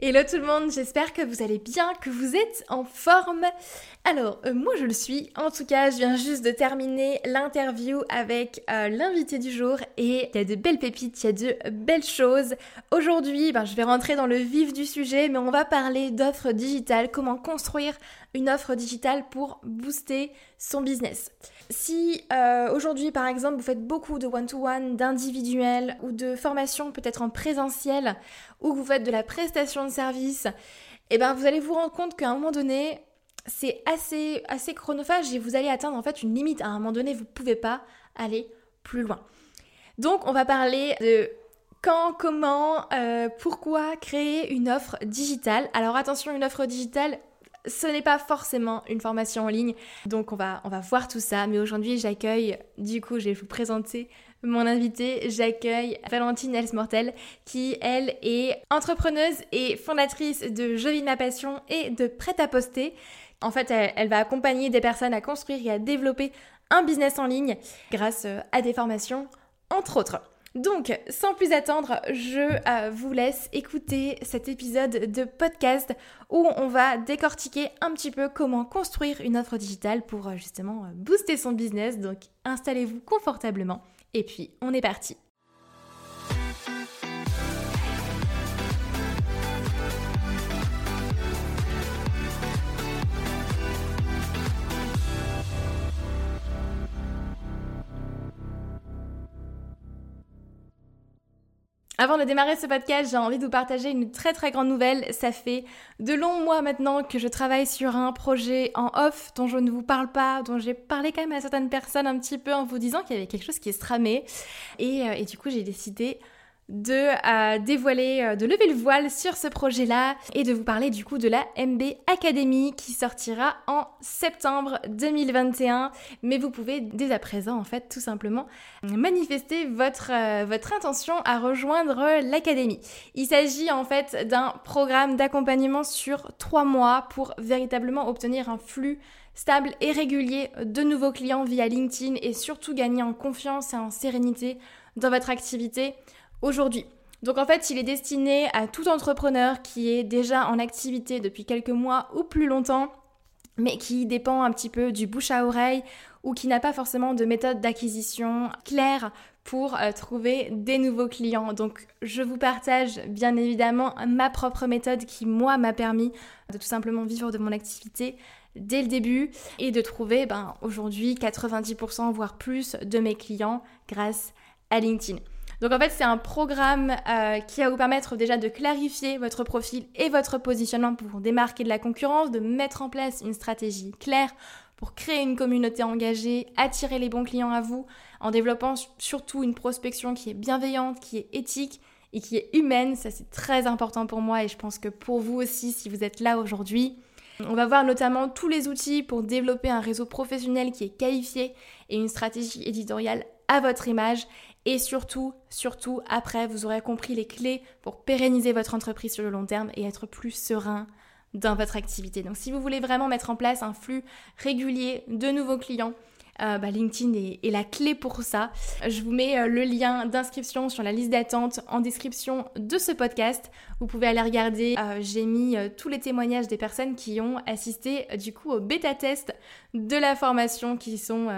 Hello tout le monde, j'espère que vous allez bien, que vous êtes en forme. Alors, euh, moi je le suis. En tout cas, je viens juste de terminer l'interview avec euh, l'invité du jour et il y a de belles pépites, il y a de belles choses. Aujourd'hui, ben, je vais rentrer dans le vif du sujet, mais on va parler d'offres digitales, comment construire une offre digitale pour booster son business. Si euh, aujourd'hui, par exemple, vous faites beaucoup de one-to-one, d'individuel ou de formation peut-être en présentiel, ou que vous faites de la prestation de service, eh ben, vous allez vous rendre compte qu'à un moment donné, c'est assez, assez chronophage et vous allez atteindre en fait une limite. À un moment donné, vous ne pouvez pas aller plus loin. Donc, on va parler de quand, comment, euh, pourquoi créer une offre digitale. Alors attention, une offre digitale, ce n'est pas forcément une formation en ligne. Donc on va, voir tout ça. Mais aujourd'hui, j'accueille, du coup, je vais vous présenter mon invité. J'accueille Valentine Elsmortel, qui, elle, est entrepreneuse et fondatrice de Je vis ma passion et de Prêt à poster. En fait, elle, va accompagner des personnes à construire et à développer un business en ligne grâce euh, à des formations, entre autres. Donc, sans plus attendre, je euh, vous laisse écouter cet épisode de podcast où on va décortiquer un petit peu comment construire une offre digitale pour euh, justement booster son business. Donc, installez-vous confortablement et puis on est parti. Avant de démarrer ce podcast, j'ai envie de vous partager une très très grande nouvelle. Ça fait de longs mois maintenant que je travaille sur un projet en off dont je ne vous parle pas, dont j'ai parlé quand même à certaines personnes un petit peu en vous disant qu'il y avait quelque chose qui se tramait. Et, euh, et du coup, j'ai décidé de euh, dévoiler, euh, de lever le voile sur ce projet-là et de vous parler du coup de la MB Academy qui sortira en septembre 2021. Mais vous pouvez dès à présent en fait tout simplement manifester votre, euh, votre intention à rejoindre l'académie. Il s'agit en fait d'un programme d'accompagnement sur trois mois pour véritablement obtenir un flux stable et régulier de nouveaux clients via LinkedIn et surtout gagner en confiance et en sérénité dans votre activité aujourd'hui. Donc en fait, il est destiné à tout entrepreneur qui est déjà en activité depuis quelques mois ou plus longtemps, mais qui dépend un petit peu du bouche à oreille ou qui n'a pas forcément de méthode d'acquisition claire pour euh, trouver des nouveaux clients. Donc je vous partage bien évidemment ma propre méthode qui moi m'a permis de tout simplement vivre de mon activité dès le début et de trouver ben, aujourd'hui 90% voire plus de mes clients grâce à LinkedIn. Donc en fait, c'est un programme euh, qui va vous permettre déjà de clarifier votre profil et votre positionnement pour démarquer de la concurrence, de mettre en place une stratégie claire pour créer une communauté engagée, attirer les bons clients à vous, en développant surtout une prospection qui est bienveillante, qui est éthique et qui est humaine. Ça, c'est très important pour moi et je pense que pour vous aussi, si vous êtes là aujourd'hui. On va voir notamment tous les outils pour développer un réseau professionnel qui est qualifié et une stratégie éditoriale à votre image et surtout, surtout, après, vous aurez compris les clés pour pérenniser votre entreprise sur le long terme et être plus serein dans votre activité. Donc si vous voulez vraiment mettre en place un flux régulier de nouveaux clients, euh, bah, LinkedIn est, la clé pour ça. Je vous mets euh, le lien d'inscription sur la liste d'attente en description de ce podcast. Vous pouvez aller regarder. Euh, j'ai mis tous les témoignages des personnes qui ont assisté du coup au bêta test de la formation qui sont,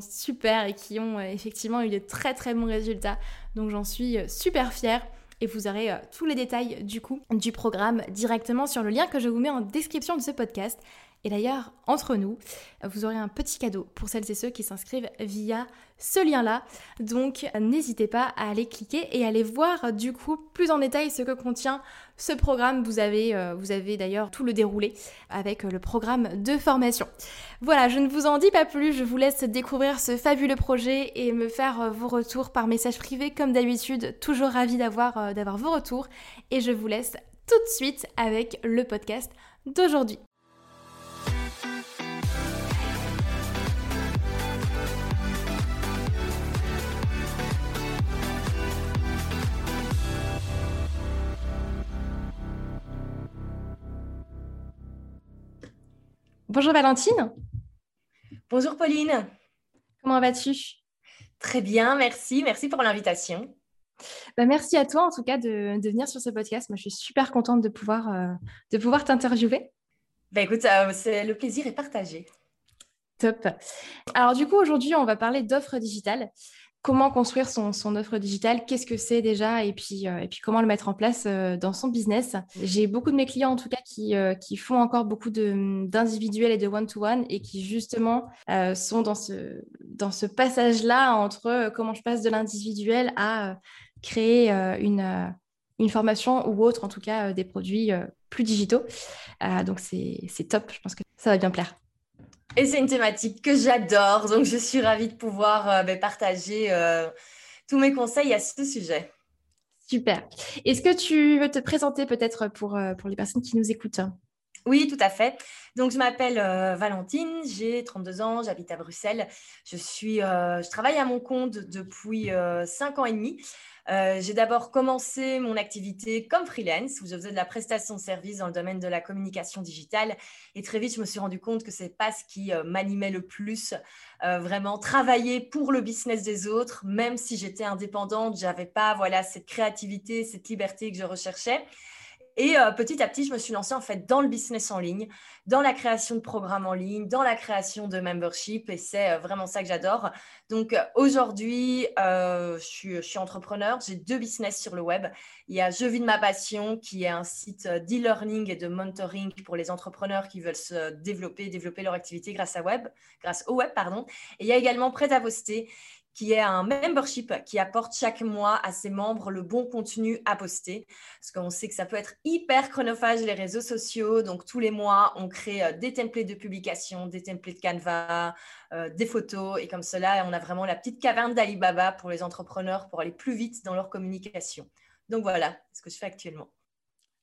super et qui ont effectivement eu de très très bons résultats. Donc j'en suis super fière et vous aurez tous les détails du coup du programme directement sur le lien que je vous mets en description de ce podcast. Et d'ailleurs, entre nous, vous aurez un petit cadeau pour celles et ceux qui s'inscrivent via ce lien-là. Donc n'hésitez pas à aller cliquer et aller voir du coup plus en détail ce que contient ce programme. Vous avez, euh, avez d'ailleurs tout le déroulé avec le programme de formation. Voilà, je ne vous en dis pas plus, je vous laisse découvrir ce fabuleux projet et me faire vos retours par message privé comme d'habitude. Toujours ravi d'avoir, euh, d'avoir vos retours et je vous laisse tout de suite avec le podcast d'aujourd'hui. Bonjour Valentine. Bonjour Pauline. Comment vas-tu? Très bien, merci. Merci pour l'invitation. Bah, merci à toi en tout cas de, venir sur ce podcast. Moi, je suis super contente de pouvoir, euh, de pouvoir t'interviewer. Bah, écoute, euh, c'est le plaisir est partagé. Top. Alors du coup, aujourd'hui, on va parler d'offres digitales comment construire son, offre digitale, qu'est-ce que c'est déjà, et puis, euh, comment le mettre en place euh, dans son business. J'ai beaucoup de mes clients, en tout cas, qui, euh, font encore beaucoup d'individuels et de one-to-one et qui, justement, sont dans ce, dans ce passage-là entre comment je passe de l'individuel à créer une, une formation ou autre, en tout cas, des produits plus digitaux. donc, c'est top. Je pense que ça va bien plaire. Et c'est une thématique que j'adore, donc je suis ravie de pouvoir euh, ben, partager euh, tous mes conseils à ce sujet. Super. Est-ce que tu veux te présenter peut-être pour, euh, pour les personnes qui nous écoutent? Oui, tout à fait. Donc, je m'appelle Valentine, j'ai 32 ans, j'habite à Bruxelles. Je, suis, je travaille à mon compte depuis 5 ans et demi. Euh, j'ai d'abord commencé mon activité comme freelance, où je faisais de la prestation de services dans le domaine de la communication digitale. Et très vite, je me suis rendu compte que ce n'est pas ce qui euh, m'animait le plus. Euh, vraiment, travailler pour le business des autres, même si j'étais indépendante, je n'avais pas voilà, cette créativité, cette liberté que je recherchais. Et euh, petit à petit, je me suis lancée en fait dans le business en ligne, dans la création de programmes en ligne, dans la création de membership. Et c'est euh, vraiment ça que j'adore. Donc euh, aujourd'hui, je suis, entrepreneur. J'ai deux business sur le web. Il y a Je vis de ma passion, qui est un site d'e-learning et de mentoring pour les entrepreneurs qui veulent se développer, développer leur activité grâce, à web, grâce au web. Pardon. Et il y a également Prêt à poster, qui est un membership qui apporte chaque mois à ses membres le bon contenu à poster. Parce qu'on sait que ça peut être hyper chronophage les réseaux sociaux. Donc tous les mois, on crée euh, des templates de publication, des templates Canva, euh, des photos. Et comme cela, on a vraiment la petite caverne d'Alibaba pour les entrepreneurs pour aller plus vite dans leur communication. Donc voilà ce que je fais actuellement.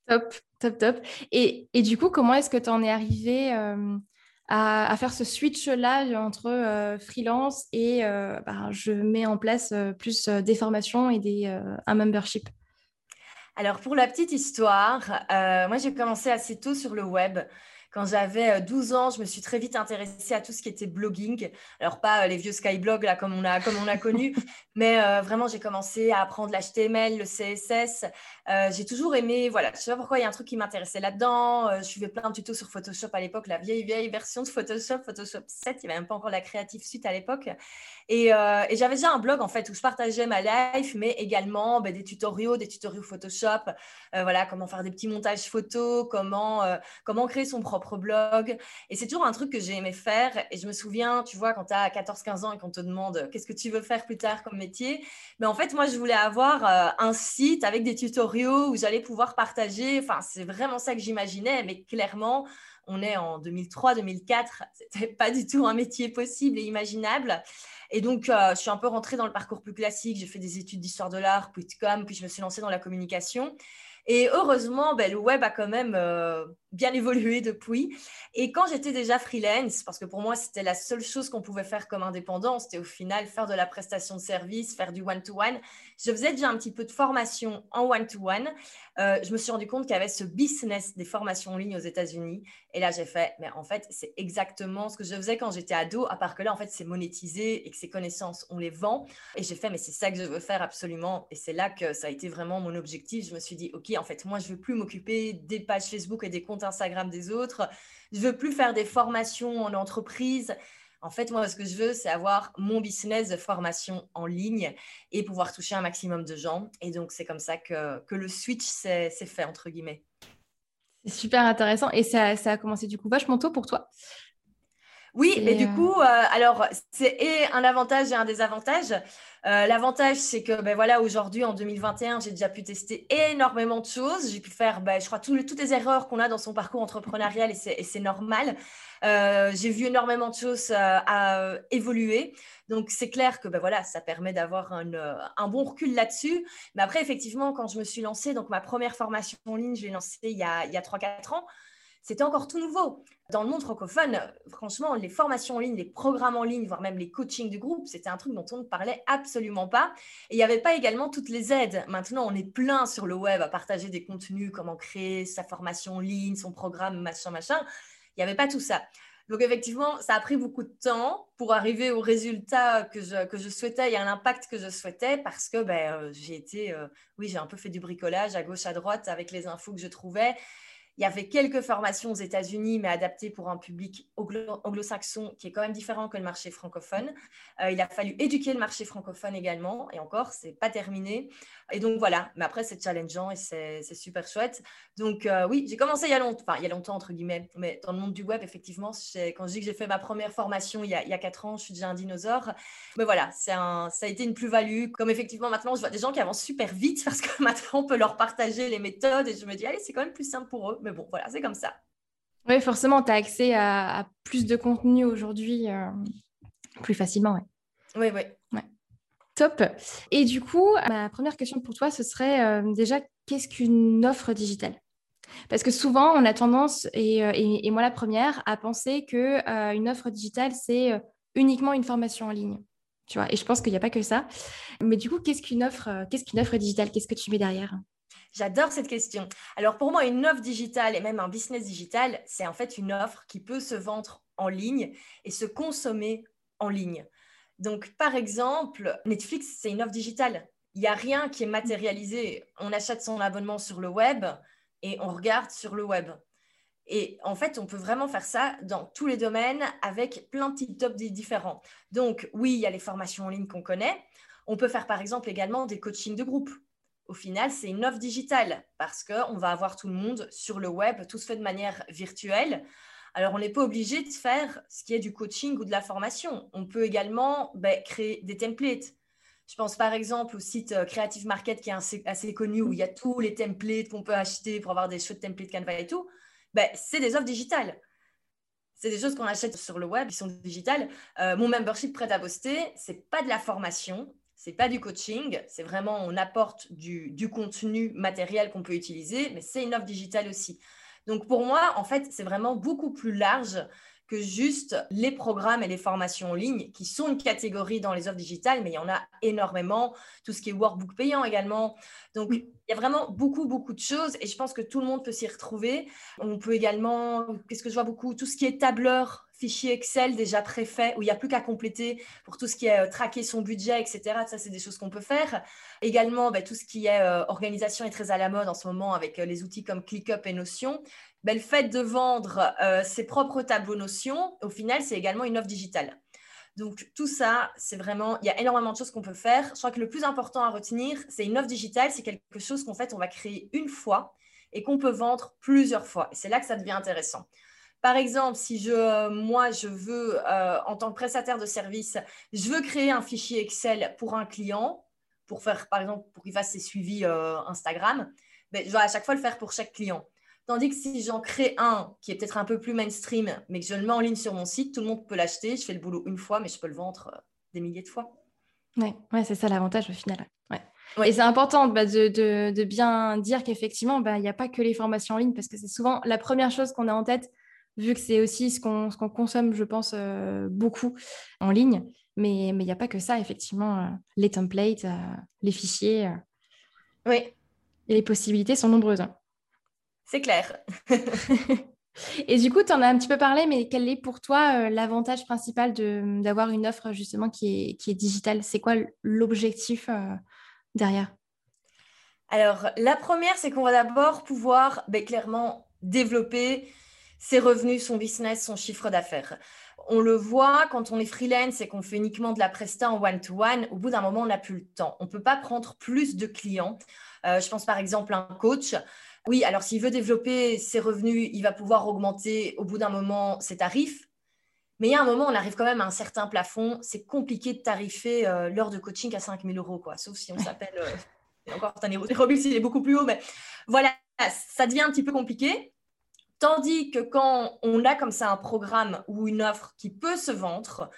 Top, top, top. Et, du coup, comment est-ce que tu en es arrivé euh, à, faire ce switch-là entre euh, freelance et euh, bah, je mets en place euh, plus des formations et des, un membership Alors, pour la petite histoire, moi, j'ai commencé assez tôt sur le web. Quand j'avais 12 ans, je me suis très vite intéressée à tout ce qui était blogging. Alors, pas les vieux skyblogs, là, comme on a, comme on a connu, mais vraiment, j'ai commencé à apprendre l'HTML, le CSS. Euh, j'ai toujours aimé, voilà, je sais pas pourquoi il y a un truc qui m'intéressait là-dedans. Euh, je suivais plein de tutos sur Photoshop à l'époque, la vieille, vieille version de Photoshop, Photoshop 7. Il n'y avait même pas encore la Creative Suite à l'époque. Et, euh, et j'avais déjà un blog en fait où je partageais ma life, mais également ben, des tutoriaux, des tutoriaux Photoshop, voilà, comment faire des petits montages photos, comment, comment créer son propre blog. Et c'est toujours un truc que j'ai aimé faire. Et je me souviens, tu vois, quand tu as 14-15 ans et qu'on te demande qu'est-ce que tu veux faire plus tard comme métier, mais ben, en fait, moi, je voulais avoir un site avec des tutoriaux où j'allais pouvoir partager. Enfin, c'est vraiment ça que j'imaginais, mais clairement, on est en 2003-2004, c'était pas du tout un métier possible et imaginable. Et donc, euh, je suis un peu rentrée dans le parcours plus classique. J'ai fait des études d'histoire de l'art, puis de com, puis je me suis lancée dans la communication. Et heureusement, ben, le web a quand même euh, bien évolué depuis. Et quand j'étais déjà freelance, parce que pour moi, c'était la seule chose qu'on pouvait faire comme indépendant, c'était au final faire de la prestation de service, faire du one-to-one. Je faisais déjà un petit peu de formation en one-to-one. Euh, je me suis rendu compte qu'il y avait ce business des formations en ligne aux États-Unis. Et là, j'ai fait, mais en fait, c'est exactement ce que je faisais quand j'étais ado, à part que là, en fait, c'est monétisé et que ces connaissances, on les vend. Et j'ai fait, mais c'est ça que je veux faire absolument. Et c'est là que ça a été vraiment mon objectif. Je me suis dit, OK, en fait, moi, je veux plus m'occuper des pages Facebook et des comptes Instagram des autres. Je veux plus faire des formations en entreprise. En fait, moi, ce que je veux, c'est avoir mon business de formation en ligne et pouvoir toucher un maximum de gens. Et donc, c'est comme ça que, le switch s'est fait, entre guillemets. C'est super intéressant. Et ça, ça, a commencé du coup vachement tôt pour toi. Oui, mais du euh, coup, euh, alors, c'est un avantage et un désavantage. Euh, l'avantage, c'est que ben voilà, aujourd'hui, en 2021, j'ai déjà pu tester énormément de choses. J'ai pu faire, ben, je crois, toutes les erreurs qu'on a dans son parcours entrepreneurial et c'est normal. Euh, j'ai vu énormément de choses à évoluer. Donc, c'est clair que ben voilà, ça permet d'avoir un, un, bon recul là-dessus. Mais après, effectivement, quand je me suis lancée, donc ma première formation en ligne, je l'ai lancée il y a, il y a 3-4 ans c'était encore tout nouveau. Dans le monde francophone, franchement, les formations en ligne, les programmes en ligne, voire même les coachings de groupe, c'était un truc dont on ne parlait absolument pas. Et il n'y avait pas également toutes les aides. Maintenant, on est plein sur le web à partager des contenus, comment créer sa formation en ligne, son programme, machin, machin. Il n'y avait pas tout ça. Donc effectivement, ça a pris beaucoup de temps pour arriver au résultat que je, que je souhaitais et à l'impact que je souhaitais parce que ben, euh, j'ai été, euh, oui, j'ai un peu fait du bricolage à gauche, à droite avec les infos que je trouvais. Il y avait quelques formations aux États-Unis, mais adaptées pour un public anglo-saxon qui est quand même différent que le marché francophone. Euh, il a fallu éduquer le marché francophone également, et encore, c'est pas terminé. Et donc voilà, mais après, c'est challengeant et c'est super chouette. Donc euh, oui, j'ai commencé il y a longtemps, enfin il y a longtemps entre guillemets, mais dans le monde du web, effectivement, quand je dis que j'ai fait ma première formation il y, a, il quatre ans, je suis déjà un dinosaure. Mais voilà, ça a été une plus-value. Comme effectivement, maintenant, je vois des gens qui avancent super vite parce que maintenant, on peut leur partager les méthodes et je me dis, allez, c'est quand même plus simple pour eux. Mais bon, voilà, c'est comme ça. Oui, forcément, tu as accès à, plus de contenu aujourd'hui euh, plus facilement. Oui, oui. Ouais. Top. Et du coup, ma première question pour toi, ce serait euh, déjà, qu'est-ce qu'une offre digitale? Parce que souvent, on a tendance, et, euh, moi la première, à penser qu'une offre digitale, c'est uniquement une formation en ligne. Tu vois, et je pense qu'il n'y a pas que ça. Mais du coup, qu'est-ce qu'une offre, qu'est-ce qu'une offre digitale? Qu'est-ce que tu mets derrière? J'adore cette question. Alors pour moi, une offre digitale et même un business digital, c'est en fait une offre qui peut se vendre en ligne et se consommer en ligne. Donc par exemple, Netflix, c'est une offre digitale. Il n'y a rien qui est matérialisé. On achète son abonnement sur le web et on regarde sur le web. Et en fait, on peut vraiment faire ça dans tous les domaines avec plein de petits tops différents. Donc oui, il y a les formations en ligne qu'on connaît. On peut faire par exemple également des coachings de groupe au final, c'est une offre digitale parce qu'on va avoir tout le monde sur le web, tout se fait de manière virtuelle. Alors, on n'est pas obligé de faire ce qui est du coaching ou de la formation. On peut également ben, créer des templates. Je pense par exemple au site euh, Creative Market qui est assez, connu où il y a tous les templates qu'on peut acheter pour avoir des chouettes templates Canva et tout. Ben, c'est des offres digitales. C'est des choses qu'on achète sur le web qui sont digitales. Euh, mon membership prêt à poster, c'est pas de la formation, c'est pas du coaching, c'est vraiment on apporte du, contenu matériel qu'on peut utiliser, mais c'est une offre digitale aussi. Donc pour moi, en fait, c'est vraiment beaucoup plus large que juste les programmes et les formations en ligne, qui sont une catégorie dans les offres digitales, mais il y en a énormément, tout ce qui est workbook payant également. Donc, il y a vraiment beaucoup, beaucoup de choses et je pense que tout le monde peut s'y retrouver. On peut également, qu'est-ce que je vois beaucoup, tout ce qui est tableur, fichier Excel déjà préfait, où il n'y a plus qu'à compléter pour tout ce qui est euh, traquer son budget, etc. Ça, c'est des choses qu'on peut faire. Également, bah, tout ce qui est euh, organisation est très à la mode en ce moment avec euh, les outils comme ClickUp et Notion. Ben, le fait de vendre euh, ses propres tableaux notions, au final, c'est également une offre digitale. Donc, tout ça, c'est vraiment, il y a énormément de choses qu'on peut faire. Je crois que le plus important à retenir, c'est une offre digitale, c'est quelque chose qu'en fait, on va créer une fois et qu'on peut vendre plusieurs fois. C'est là que ça devient intéressant. Par exemple, si je, moi, je veux, euh, en tant que prestataire de service, je veux créer un fichier Excel pour un client, pour faire, par exemple, pour qu'il fasse ses suivis euh, Instagram, ben, je dois à chaque fois le faire pour chaque client. Tandis que si j'en crée un qui est peut-être un peu plus mainstream, mais que je le mets en ligne sur mon site, tout le monde peut l'acheter. Je fais le boulot une fois, mais je peux le vendre euh, des milliers de fois. Oui, ouais, c'est ça l'avantage au final. Ouais. Et c'est important bah, de, bien dire qu'effectivement, bah, il n'y a pas que les formations en ligne, parce que c'est souvent la première chose qu'on a en tête, vu que c'est aussi ce qu'on consomme, je pense, euh, beaucoup en ligne. Mais il n'y a pas que ça, effectivement. Euh, les templates, les fichiers. oui. Et les possibilités sont nombreuses. Hein. C'est clair. Et du coup, tu en as un petit peu parlé, mais quel est pour toi euh, l'avantage principal d'avoir une offre justement qui est, qui est digitale? C'est quoi l'objectif euh, derrière? Alors, la première, c'est qu'on va d'abord pouvoir ben, clairement développer ses revenus, son business, son chiffre d'affaires. On le voit quand on est freelance et qu'on fait uniquement de la presta en one-to-one, au bout d'un moment, on n'a plus le temps. On ne peut pas prendre plus de clients. Euh, je pense par exemple à un coach. Oui, alors s'il veut développer ses revenus, il va pouvoir augmenter au bout d'un moment ses tarifs. Mais il y a un moment, on arrive quand même à un certain plafond. C'est compliqué de tarifer euh, l'heure de coaching à 5 000 euros, quoi. sauf si on s'appelle. Euh, encore, Robux, il est beaucoup plus haut, mais voilà, ça devient un petit peu compliqué. Tandis que quand on a comme ça un programme ou une offre qui peut se vendre,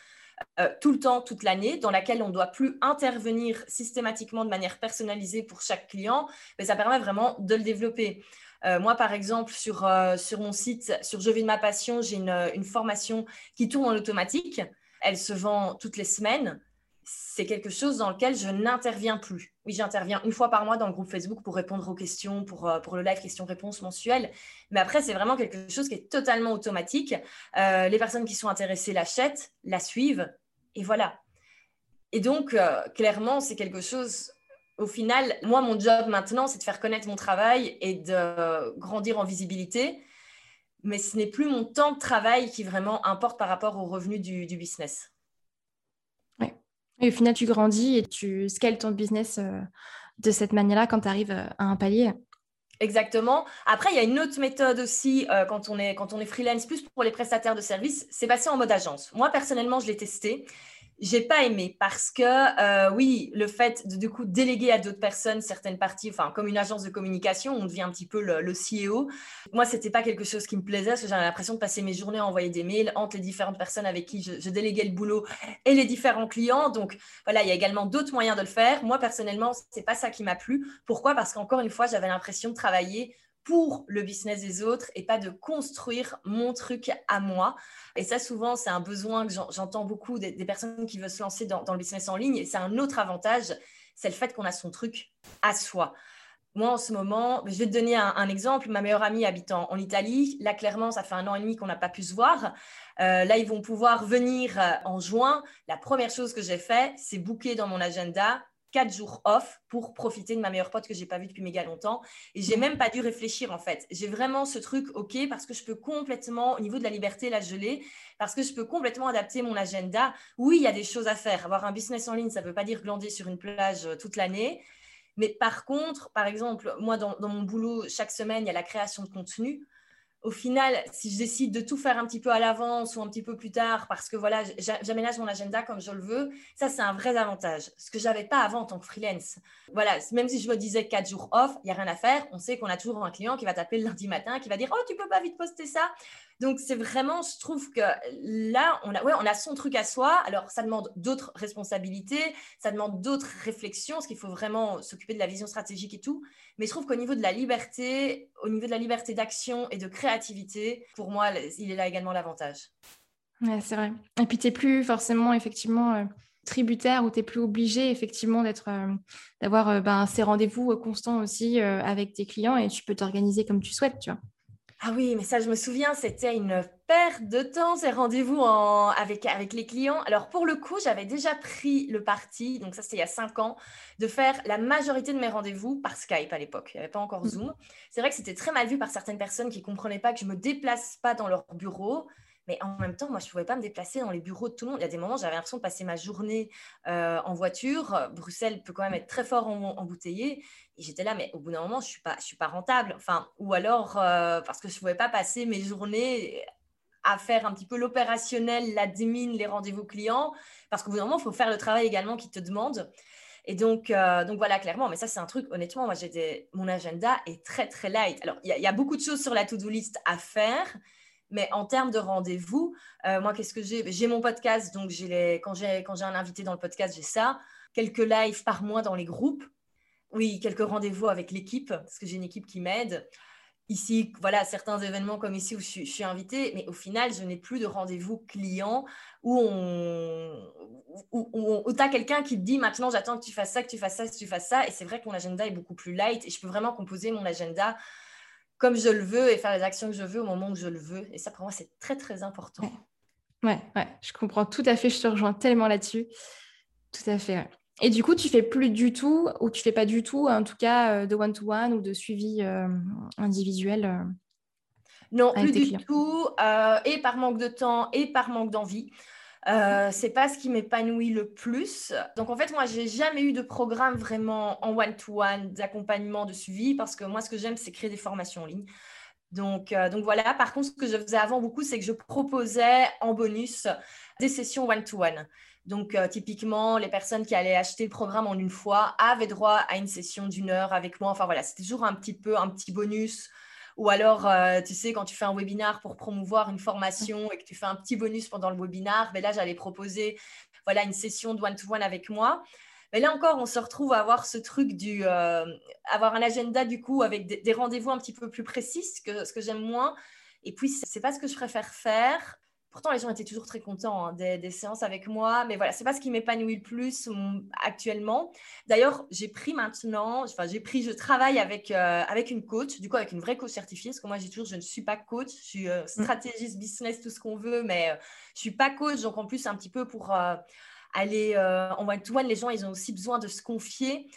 euh, tout le temps, toute l'année, dans laquelle on ne doit plus intervenir systématiquement de manière personnalisée pour chaque client, mais ça permet vraiment de le développer. Euh, moi, par exemple, sur, euh, sur mon site, sur Je vis de ma passion, j'ai une, une, formation qui tourne en automatique. Elle se vend toutes les semaines. C'est quelque chose dans lequel je n'interviens plus. Oui, j'interviens une fois par mois dans le groupe Facebook pour répondre aux questions, pour, euh, pour le live questions-réponses mensuel. Mais après, c'est vraiment quelque chose qui est totalement automatique. Euh, les personnes qui sont intéressées l'achètent, la suivent, et voilà. Et donc, euh, clairement, c'est quelque chose. Au final, moi, mon job maintenant, c'est de faire connaître mon travail et de grandir en visibilité. Mais ce n'est plus mon temps de travail qui vraiment importe par rapport aux revenus du, du business. Et au final, tu grandis et tu scales ton business euh, de cette manière-là quand tu arrives euh, à un palier. Exactement. Après, il y a une autre méthode aussi euh, quand, on est, quand on est freelance, plus pour les prestataires de services, c'est passer en mode agence. Moi, personnellement, je l'ai testé j'ai pas aimé parce que euh, oui, le fait de coup déléguer à d'autres personnes certaines parties, enfin comme une agence de communication, on devient un petit peu le, CEO. Moi, c'était pas quelque chose qui me plaisait parce que j'avais l'impression de passer mes journées à envoyer des mails entre les différentes personnes avec qui je, je déléguais le boulot et les différents clients. Donc voilà, il y a également d'autres moyens de le faire. Moi personnellement, c'est pas ça qui m'a plu. Pourquoi? Parce qu'encore une fois, j'avais l'impression de travailler pour le business des autres et pas de construire mon truc à moi. Et ça, souvent, c'est un besoin que j'entends beaucoup des, personnes qui veulent se lancer dans, le business en ligne. Et c'est un autre avantage, c'est le fait qu'on a son truc à soi. Moi, en ce moment, je vais te donner un, exemple. Ma meilleure amie habitant en Italie. Là, clairement, ça fait un an et demi qu'on n'a pas pu se voir. Euh, là, ils vont pouvoir venir euh, en juin. La première chose que j'ai fait, c'est booker dans mon agenda quatre jours off pour profiter de ma meilleure pote que j'ai pas vue depuis méga longtemps. Et j'ai même pas dû réfléchir en fait. J'ai vraiment ce truc ok parce que je peux complètement, au niveau de la liberté, la geler, parce que je peux complètement adapter mon agenda. Oui, il y a des choses à faire. Avoir un business en ligne, ça veut pas dire glander sur une plage euh, toute l'année. Mais par contre, par exemple, moi, dans, dans, mon boulot, chaque semaine, il y a la création de contenu au final, si je décide de tout faire un petit peu à l'avance ou un petit peu plus tard, parce que voilà, j'aménage mon agenda comme je le veux, ça c'est un vrai avantage. Ce que j'avais pas avant en tant que freelance. Voilà, même si je me disais quatre jours off, il y a rien à faire. On sait qu'on a toujours un client qui va t'appeler le lundi matin, qui va dire oh tu peux pas vite poster ça. Donc, c'est vraiment, je trouve que là, on a, ouais, on a son truc à soi. Alors, ça demande d'autres responsabilités, ça demande d'autres réflexions, parce qu'il faut vraiment s'occuper de la vision stratégique et tout. Mais je trouve qu'au niveau de la liberté, au niveau de la liberté d'action et de créativité, pour moi, il est là également l'avantage. Ouais, c'est vrai. Et puis, tu n'es plus forcément, effectivement, euh, tributaire ou tu n'es plus obligé, effectivement, d'être, euh, d'avoir euh, ben, ces rendez-vous constants aussi avec tes clients et tu peux t'organiser comme tu souhaites, tu vois. Ah oui, mais ça, je me souviens, c'était une perte de temps, ces rendez-vous avec, avec les clients. Alors, pour le coup, j'avais déjà pris le parti, donc ça, c'était il y a cinq ans, de faire la majorité de mes rendez-vous par Skype à l'époque. Il n'y avait pas encore mmh. Zoom. C'est vrai que c'était très mal vu par certaines personnes qui ne comprenaient pas que je ne me déplace pas dans leur bureau. Mais en même temps, moi, je ne pouvais pas me déplacer dans les bureaux de tout le monde. Il y a des moments, j'avais l'impression de passer ma journée euh, en voiture. Bruxelles peut quand même être très fort embouteillé. Et j'étais là, mais au bout d'un moment, je ne suis, pas, suis pas rentable. Enfin, ou alors, euh, parce que je ne pouvais pas passer mes journées à faire un petit peu l'opérationnel, l'admin, les rendez-vous clients. Parce qu'au bout d'un moment, il faut faire le travail également qui te demande. Et donc, euh, donc voilà, clairement, mais ça, c'est un truc, honnêtement, moi, j'étais, mon agenda est très, très light. Alors, il y, a beaucoup de choses sur la to-do list à faire, mais en termes de rendez-vous, euh, moi, qu'est-ce que j'ai? J'ai mon podcast, donc quand j'ai un invité dans le podcast, j'ai ça. Quelques lives par mois dans les groupes. Oui, quelques rendez-vous avec l'équipe, parce que j'ai une équipe qui m'aide. Ici, voilà, certains événements comme ici où je, suis invitée, mais au final, je n'ai plus de rendez-vous clients où on, où, où tu as quelqu'un qui te dit maintenant, j'attends que tu fasses ça, que tu fasses ça, que tu fasses ça. Et c'est vrai que mon agenda est beaucoup plus light et je peux vraiment composer mon agenda comme je le veux et faire les actions que je veux au moment où je le veux. Et ça, pour moi, c'est très, très important. Ouais. ouais, je comprends tout à fait. Je te rejoins tellement là-dessus. Tout à fait. Et du coup, tu fais plus du tout, ou tu fais pas du tout, en tout cas, euh, de one-to-one ou de suivi euh, individuel euh, Non, plus du tout. et par manque de temps et par manque d'envie. Euh, c'est pas ce qui m'épanouit le plus. Donc en fait, moi, j'ai jamais eu de programme vraiment en one-to-one d'accompagnement, de suivi, parce que moi, ce que j'aime, c'est créer des formations en ligne. Donc, euh, donc voilà. Par contre, ce que je faisais avant beaucoup, c'est que je proposais en bonus des sessions one-to-one. Donc, euh, typiquement, les personnes qui allaient acheter le programme en une fois avaient droit à une session d'une heure avec moi. Enfin, voilà, c'était toujours un petit peu un petit bonus ou alors, euh, tu sais, quand tu fais un webinar pour promouvoir une formation et que tu fais un petit bonus pendant le webinar, ben là, j'allais proposer voilà, une session de one-to-one avec moi. Mais là encore, on se retrouve à avoir ce truc du, euh, avoir un agenda du coup avec des, rendez-vous un petit peu plus précis, que, ce que j'aime moins. Et puis, c'est pas ce que je préfère faire Pourtant, les gens étaient toujours très contents hein, des, séances avec moi, mais voilà, c'est pas ce qui m'épanouit le plus actuellement. D'ailleurs, j'ai pris maintenant, enfin, j'ai pris, je travaille avec, euh, avec une coach, du coup, avec une vraie coach certifiée, parce que moi, j'ai toujours, je ne suis pas coach, je suis euh, mm. stratégiste, business, tout ce qu'on veut, mais euh, je suis pas coach, donc en plus, un petit peu pour aller en one-to-one, les gens, ils ont aussi besoin de se confier.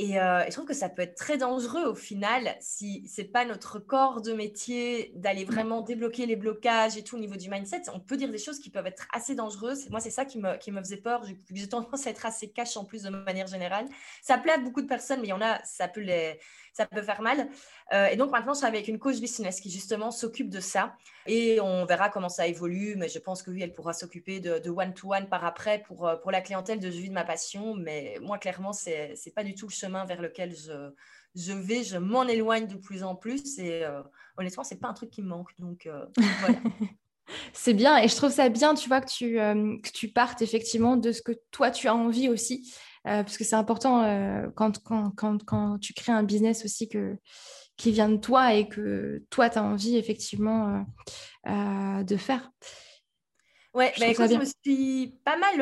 Euh, et, je trouve que ça peut être très dangereux au final si c'est pas notre corps de métier d'aller vraiment débloquer les blocages et tout au niveau du mindset. On peut dire des choses qui peuvent être assez dangereuses. Moi, c'est ça qui me, qui me faisait peur. J'ai tendance à être assez cash en plus de manière générale. Ça plaît à beaucoup de personnes, mais il y en a, ça peut les, ça peut faire mal. Euh, et donc maintenant, je travaille avec une coach business qui justement s'occupe de ça. Et on verra comment ça évolue. Mais je pense que oui, elle pourra s'occuper de one-to-one par après pour, euh, pour la clientèle de vie de ma passion. Mais moi, clairement, ce n'est pas du tout le chemin vers lequel je, je vais. Je m'en éloigne de plus en plus. Et euh, honnêtement, ce n'est pas un truc qui me manque. Donc voilà. C'est bien et je trouve ça bien, tu vois, que tu, que tu partes effectivement de ce que toi tu as envie aussi. Euh, parce que c'est important euh, quand, quand, quand, quand, tu crées un business aussi que, qui vient de toi et que toi, tu as envie effectivement euh, de faire. Ouais, bah, écoute, je me suis pas mal,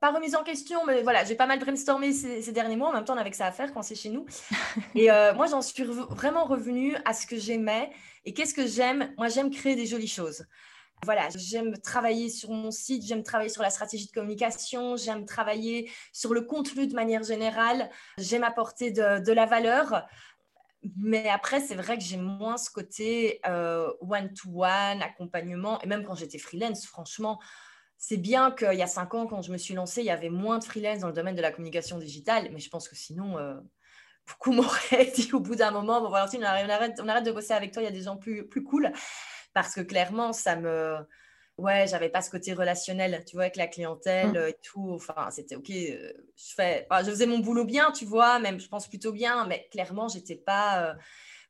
pas remise en question, mais voilà, j'ai pas mal brainstormé ces, ces, derniers mois. En même temps, on avait que ça à faire quand c'est chez nous. et moi, j'en suis vraiment revenue à ce que j'aimais. Et qu'est-ce que j'aime? Moi, j'aime créer des jolies choses. Voilà, j'aime travailler sur mon site, j'aime travailler sur la stratégie de communication, j'aime travailler sur le contenu de manière générale, j'aime apporter de, la valeur. Mais après, c'est vrai que j'ai moins ce côté euh, one-to-one, accompagnement. Et même quand j'étais freelance, franchement, c'est bien qu'il y a cinq ans, quand je me suis lancée, il y avait moins de freelance dans le domaine de la communication digitale. Mais je pense que sinon, euh, beaucoup m'auraient dit au bout d'un moment, bon, Valentine, on arrête, on arrête de bosser avec toi, il y a des gens plus, plus cool parce que clairement, ça me. Ouais, j'avais pas ce côté relationnel, tu vois, avec la clientèle mmh. et tout. Enfin, c'était OK. Euh, je, fais... je faisais mon boulot bien, tu vois, même je pense plutôt bien, mais clairement, j'étais pas. Euh,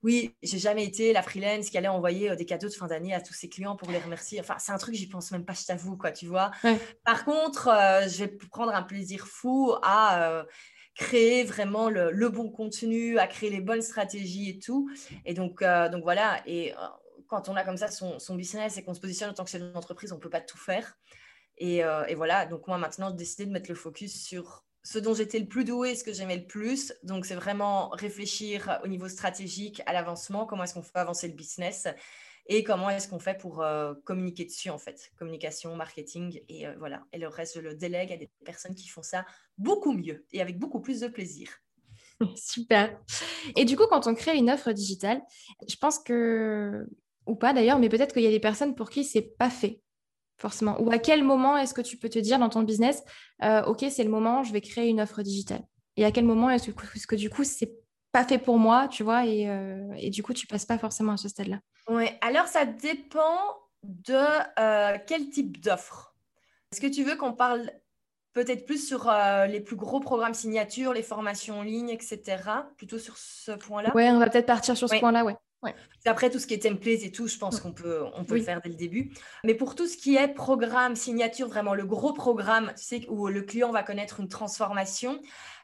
oui, j'ai jamais été la freelance qui allait envoyer euh, des cadeaux de fin d'année à tous ses clients pour les remercier. Enfin, c'est un truc, j'y pense même pas, je t'avoue, quoi, tu vois. Par contre, je vais prendre un plaisir fou à créer vraiment le, bon contenu, à créer les bonnes stratégies et tout. Et donc, donc voilà. Et quand on a comme ça son, business et qu'on se positionne en tant que chef d'entreprise, on ne peut pas tout faire. Euh, et, voilà, donc moi maintenant, j'ai décidé de mettre le focus sur ce dont j'étais le plus doué, ce que j'aimais le plus. Donc c'est vraiment réfléchir au niveau stratégique, à l'avancement, comment est-ce qu'on fait avancer le business et comment est-ce qu'on fait pour euh, communiquer dessus en fait, communication, marketing et euh, voilà. Et le reste, je le délègue à des personnes qui font ça beaucoup mieux et avec beaucoup plus de plaisir. Super. Et du coup, quand on crée une offre digitale, je pense que ou pas d'ailleurs, mais peut-être qu'il y a des personnes pour qui c'est pas fait forcément. Ou à quel moment est-ce que tu peux te dire dans ton business, euh, ok, c'est le moment, je vais créer une offre digitale. Et à quel moment est-ce que, du coup c'est pas fait pour moi, tu vois, et, euh, et, du coup tu passes pas forcément à ce stade-là? Oui, alors ça dépend de euh, quel type d'offre. Est-ce que tu veux qu'on parle peut-être plus sur les plus gros programmes signatures, les formations en ligne, etc. Plutôt sur ce point-là? Oui, on va peut-être partir sur ce point-là, ouais. Après, tout ce qui est template et tout, je pense qu'on peut, on peut le faire dès le début. Mais pour tout ce qui est programme, signature, vraiment le gros programme, tu sais, où le client va connaître une transformation,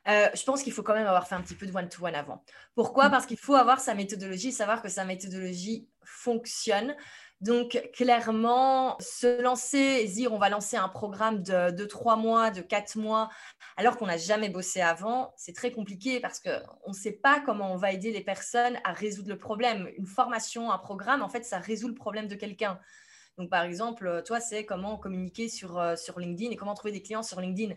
euh, je pense qu'il faut quand même avoir fait un petit peu de one-to-one avant. Pourquoi? Mm. Parce qu'il faut avoir sa méthodologie, savoir que sa méthodologie fonctionne. Donc, clairement, se lancer dire on va lancer un programme de, trois mois, de quatre mois, alors qu'on n'a jamais bossé avant, c'est très compliqué parce qu'on ne sait pas comment on va aider les personnes à résoudre le problème. Une formation, un programme, en fait, ça résout le problème de quelqu'un. Donc, par exemple, toi, c'est comment communiquer sur, euh, LinkedIn et comment trouver des clients sur LinkedIn.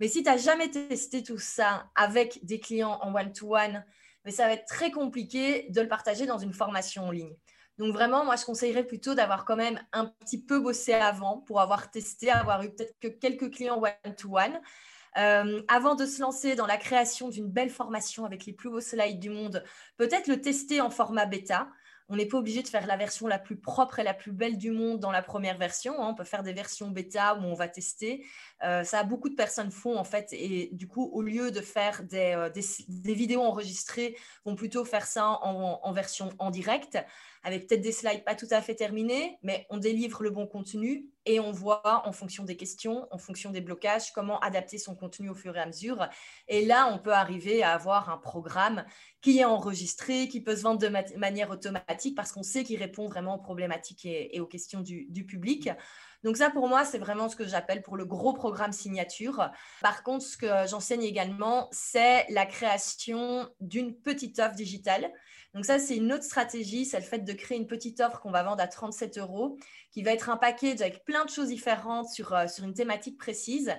Mais si tu n'as jamais testé tout ça avec des clients en one-to-one, ça va être très compliqué de le partager dans une formation en ligne. Donc vraiment, moi, je conseillerais plutôt d'avoir quand même un petit peu bossé avant pour avoir testé, avoir eu peut-être que quelques clients one-to-one. Euh, avant de se lancer dans la création d'une belle formation avec les plus beaux slides du monde, peut-être le tester en format bêta. On n'est pas obligé de faire la version la plus propre et la plus belle du monde dans la première version. Hein. On peut faire des versions bêta où on va tester. Euh, ça, beaucoup de personnes font en fait. Et du coup, au lieu de faire des, euh, vidéos enregistrées, vont plutôt faire ça en version en direct, avec peut-être des slides pas tout à fait terminés, mais on délivre le bon contenu et on voit en fonction des questions, en fonction des blocages, comment adapter son contenu au fur et à mesure. Et là, on peut arriver à avoir un programme qui est enregistré, qui peut se vendre de manière automatique parce qu'on sait qu'il répond vraiment aux problématiques et, aux questions du, du public. Donc ça, pour moi, c'est vraiment ce que j'appelle pour le gros programme signature. Par contre, ce que j'enseigne également, c'est la création d'une petite offre digitale. Donc ça, c'est une autre stratégie, c'est le fait de créer une petite offre qu'on va vendre à 37 euros, qui va être un package avec plein de choses différentes sur, euh, sur une thématique précise.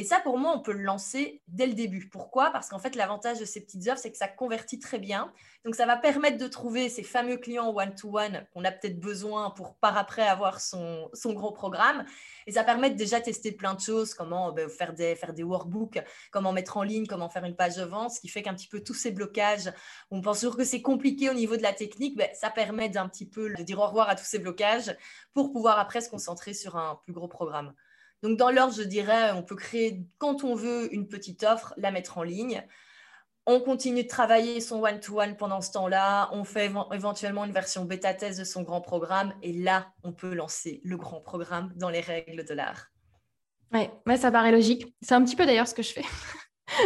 Et ça, pour moi, on peut le lancer dès le début. Pourquoi? Parce qu'en fait, l'avantage de ces petites offres, c'est que ça convertit très bien. Donc, ça va permettre de trouver ces fameux clients one-to-one qu'on a peut-être besoin pour par après avoir son, son, gros programme. Et ça permet de déjà tester plein de choses, comment ben, faire, des, faire des workbooks, comment mettre en ligne, comment faire une page de vente, ce qui fait qu'un petit peu tous ces blocages, on pense toujours que c'est compliqué au niveau de la technique, ben, ça permet d'un petit peu de dire au revoir à tous ces blocages pour pouvoir après se concentrer sur un plus gros programme. Donc, dans l'ordre, je dirais, on peut créer, quand on veut, une petite offre, la mettre en ligne. On continue de travailler son one-to-one pendant ce temps-là. On fait éventuellement une version bêta-test de son grand programme. Et là, on peut lancer le grand programme dans les règles de l'art. Oui, ouais, ça paraît logique. C'est un petit peu d'ailleurs ce que je fais.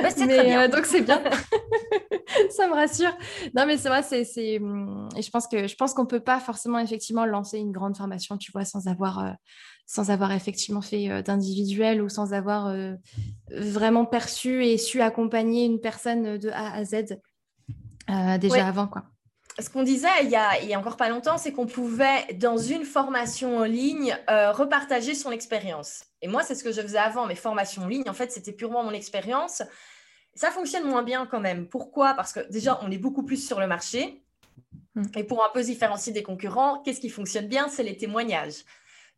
Bah, c'est très bien. Euh, donc c'est bien. ça me rassure. Non, mais c'est vrai, c'est, hum, et je pense que je pense qu'on peut pas forcément effectivement lancer une grande formation, tu vois, sans avoir euh, sans avoir effectivement fait euh, d'individuel ou sans avoir euh, vraiment perçu et su accompagner une personne de A à Z déjà avant. Quoi. Ce qu'on disait il y, a, il y a encore pas longtemps, c'est qu'on pouvait, dans une formation en ligne, repartager son expérience. Et moi, c'est ce que je faisais avant, mes formations en ligne. En fait, c'était purement mon expérience. Ça fonctionne moins bien quand même. Pourquoi? Parce que déjà, on est beaucoup plus sur le marché. Hmm. Et pour un peu se différencier des concurrents, qu'est-ce qui fonctionne bien? C'est les témoignages.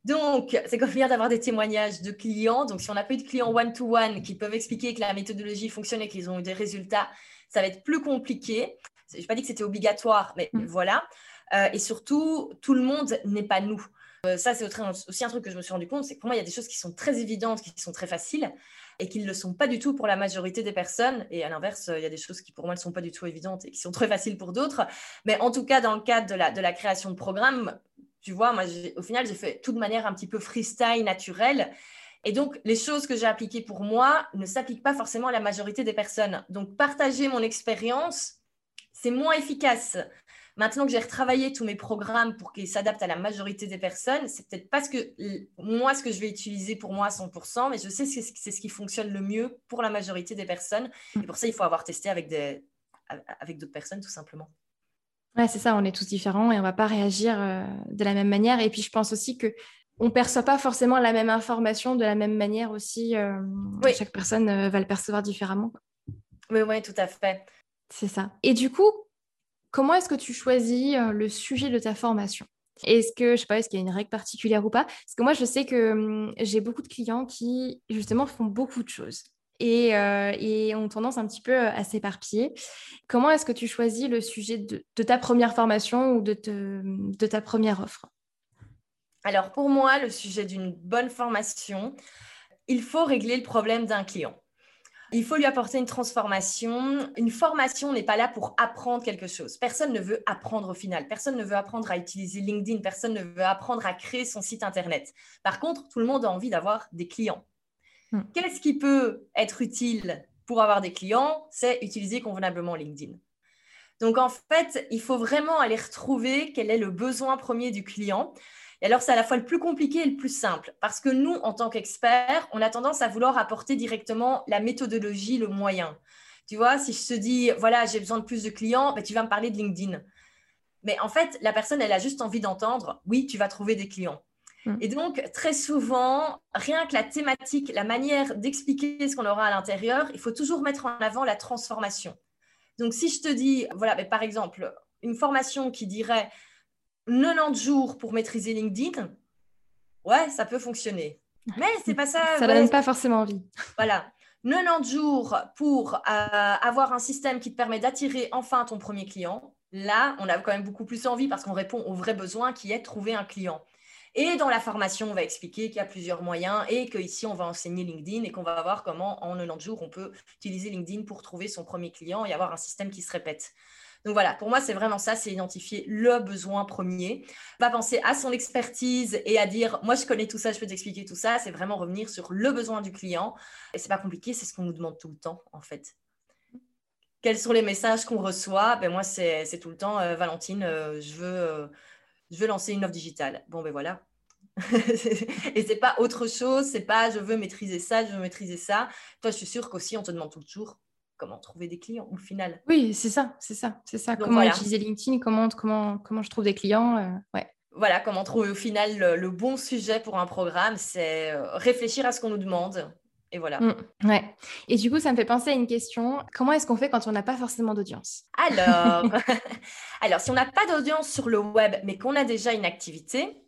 Donc, c'est comme bien d'avoir des témoignages de clients. Donc, si on n'a pas eu de clients one-to-one qui peuvent expliquer que la méthodologie fonctionne et qu'ils ont eu des résultats, ça va être plus compliqué. Je n'ai pas dit que c'était obligatoire, mais mm. voilà. Euh, et surtout, tout le monde n'est pas nous. Euh, ça, c'est aussi un truc que je me suis rendu compte, c'est que pour moi, il y a des choses qui sont très évidentes, qui sont très faciles, et qui ne le sont pas du tout pour la majorité des personnes. Et à l'inverse, il y a des choses qui pour moi ne sont pas du tout évidentes et qui sont très faciles pour d'autres. Mais en tout cas, dans le cadre de la, de la création de programmes, tu vois, moi, au final, j'ai fait tout de manière un petit peu freestyle, naturelle. Et donc, les choses que j'ai appliquées pour moi ne s'appliquent pas forcément à la majorité des personnes. Donc, partager mon expérience, c'est moins efficace. Maintenant que j'ai retravaillé tous mes programmes pour qu'ils s'adaptent à la majorité des personnes, c'est peut-être pas ce que moi ce que je vais utiliser pour moi à 100%, mais je sais que c'est ce qui fonctionne le mieux pour la majorité des personnes. Et pour ça, il faut avoir testé avec avec d'autres personnes tout simplement. Ouais, c'est ça, on est tous différents et on va pas réagir euh, de la même manière. Et puis, je pense aussi que on perçoit pas forcément la même information de la même manière aussi. Euh, chaque personne euh, va le percevoir différemment. Oui, oui, tout à fait. C'est ça. Et du coup, comment est-ce que tu choisis le sujet de ta formation? Est-ce que, je sais pas, est-ce qu'il y a une règle particulière ou pas? Parce que moi, je sais que hum, j'ai beaucoup de clients qui, justement, font beaucoup de choses. Euh, et, ont tendance un petit peu à s'éparpiller. Comment est-ce que tu choisis le sujet de, ta première formation ou de, de ta première offre? Alors pour moi, le sujet d'une bonne formation, il faut régler le problème d'un client. Il faut lui apporter une transformation. Une formation n'est pas là pour apprendre quelque chose. Personne ne veut apprendre au final. Personne ne veut apprendre à utiliser LinkedIn. Personne ne veut apprendre à créer son site Internet. Par contre, tout le monde a envie d'avoir des clients. Hmm. Qu'est-ce qui peut être utile pour avoir des clients? C'est utiliser convenablement LinkedIn. Donc en fait, il faut vraiment aller retrouver quel est le besoin premier du client. Et alors, c'est à la fois le plus compliqué et le plus simple, parce que nous, en tant qu'experts, on a tendance à vouloir apporter directement la méthodologie, le moyen. Tu vois, si je te dis, voilà, j'ai besoin de plus de clients, ben, tu vas me parler de LinkedIn. Mais en fait, la personne, elle a juste envie d'entendre, oui, tu vas trouver des clients. Mm. Et donc, très souvent, rien que la thématique, la manière d'expliquer ce qu'on aura à l'intérieur, il faut toujours mettre en avant la transformation. Donc, si je te dis, voilà, mais par exemple, une formation qui dirait 90 jours pour maîtriser LinkedIn, ouais, ça peut fonctionner. Mais c'est pas ça. Ça ne donne pas forcément envie. Voilà. 90 jours pour euh, avoir un système qui te permet d'attirer enfin ton premier client. Là, on a quand même beaucoup plus envie parce qu'on répond au vrai besoin qui est de trouver un client. Et dans la formation, on va expliquer qu'il y a plusieurs moyens et qu'ici, on va enseigner LinkedIn et qu'on va voir comment, en 90 jours, on peut utiliser LinkedIn pour trouver son premier client et avoir un système qui se répète. Donc voilà, pour moi, c'est vraiment ça, c'est identifier le besoin premier. Pas penser à son expertise et à dire, moi, je connais tout ça, je peux t'expliquer tout ça. C'est vraiment revenir sur le besoin du client. Et c'est pas compliqué, c'est ce qu'on nous demande tout le temps, en fait. Quels sont les messages qu'on reçoit? Ben Moi, c'est tout le temps, euh, Valentine, euh, je, veux, euh, je veux lancer une offre digitale. Bon, ben voilà, et c'est pas autre chose, c'est pas je veux maîtriser ça, je veux maîtriser ça. Toi, je suis sûre qu'aussi on te demande toujours comment trouver des clients au final. Oui, c'est ça, c'est ça, c'est ça. comment utiliser LinkedIn, comment, comment, comment je trouve des clients. Euh, ouais. Voilà, comment trouver au final le, bon sujet pour un programme, c'est euh, réfléchir à ce qu'on nous demande. Et voilà. Mm, ouais. Et du coup, ça me fait penser à une question. Comment est-ce qu'on fait quand on n'a pas forcément d'audience? Alors, alors, si on n'a pas d'audience sur le web, mais qu'on a déjà une activité,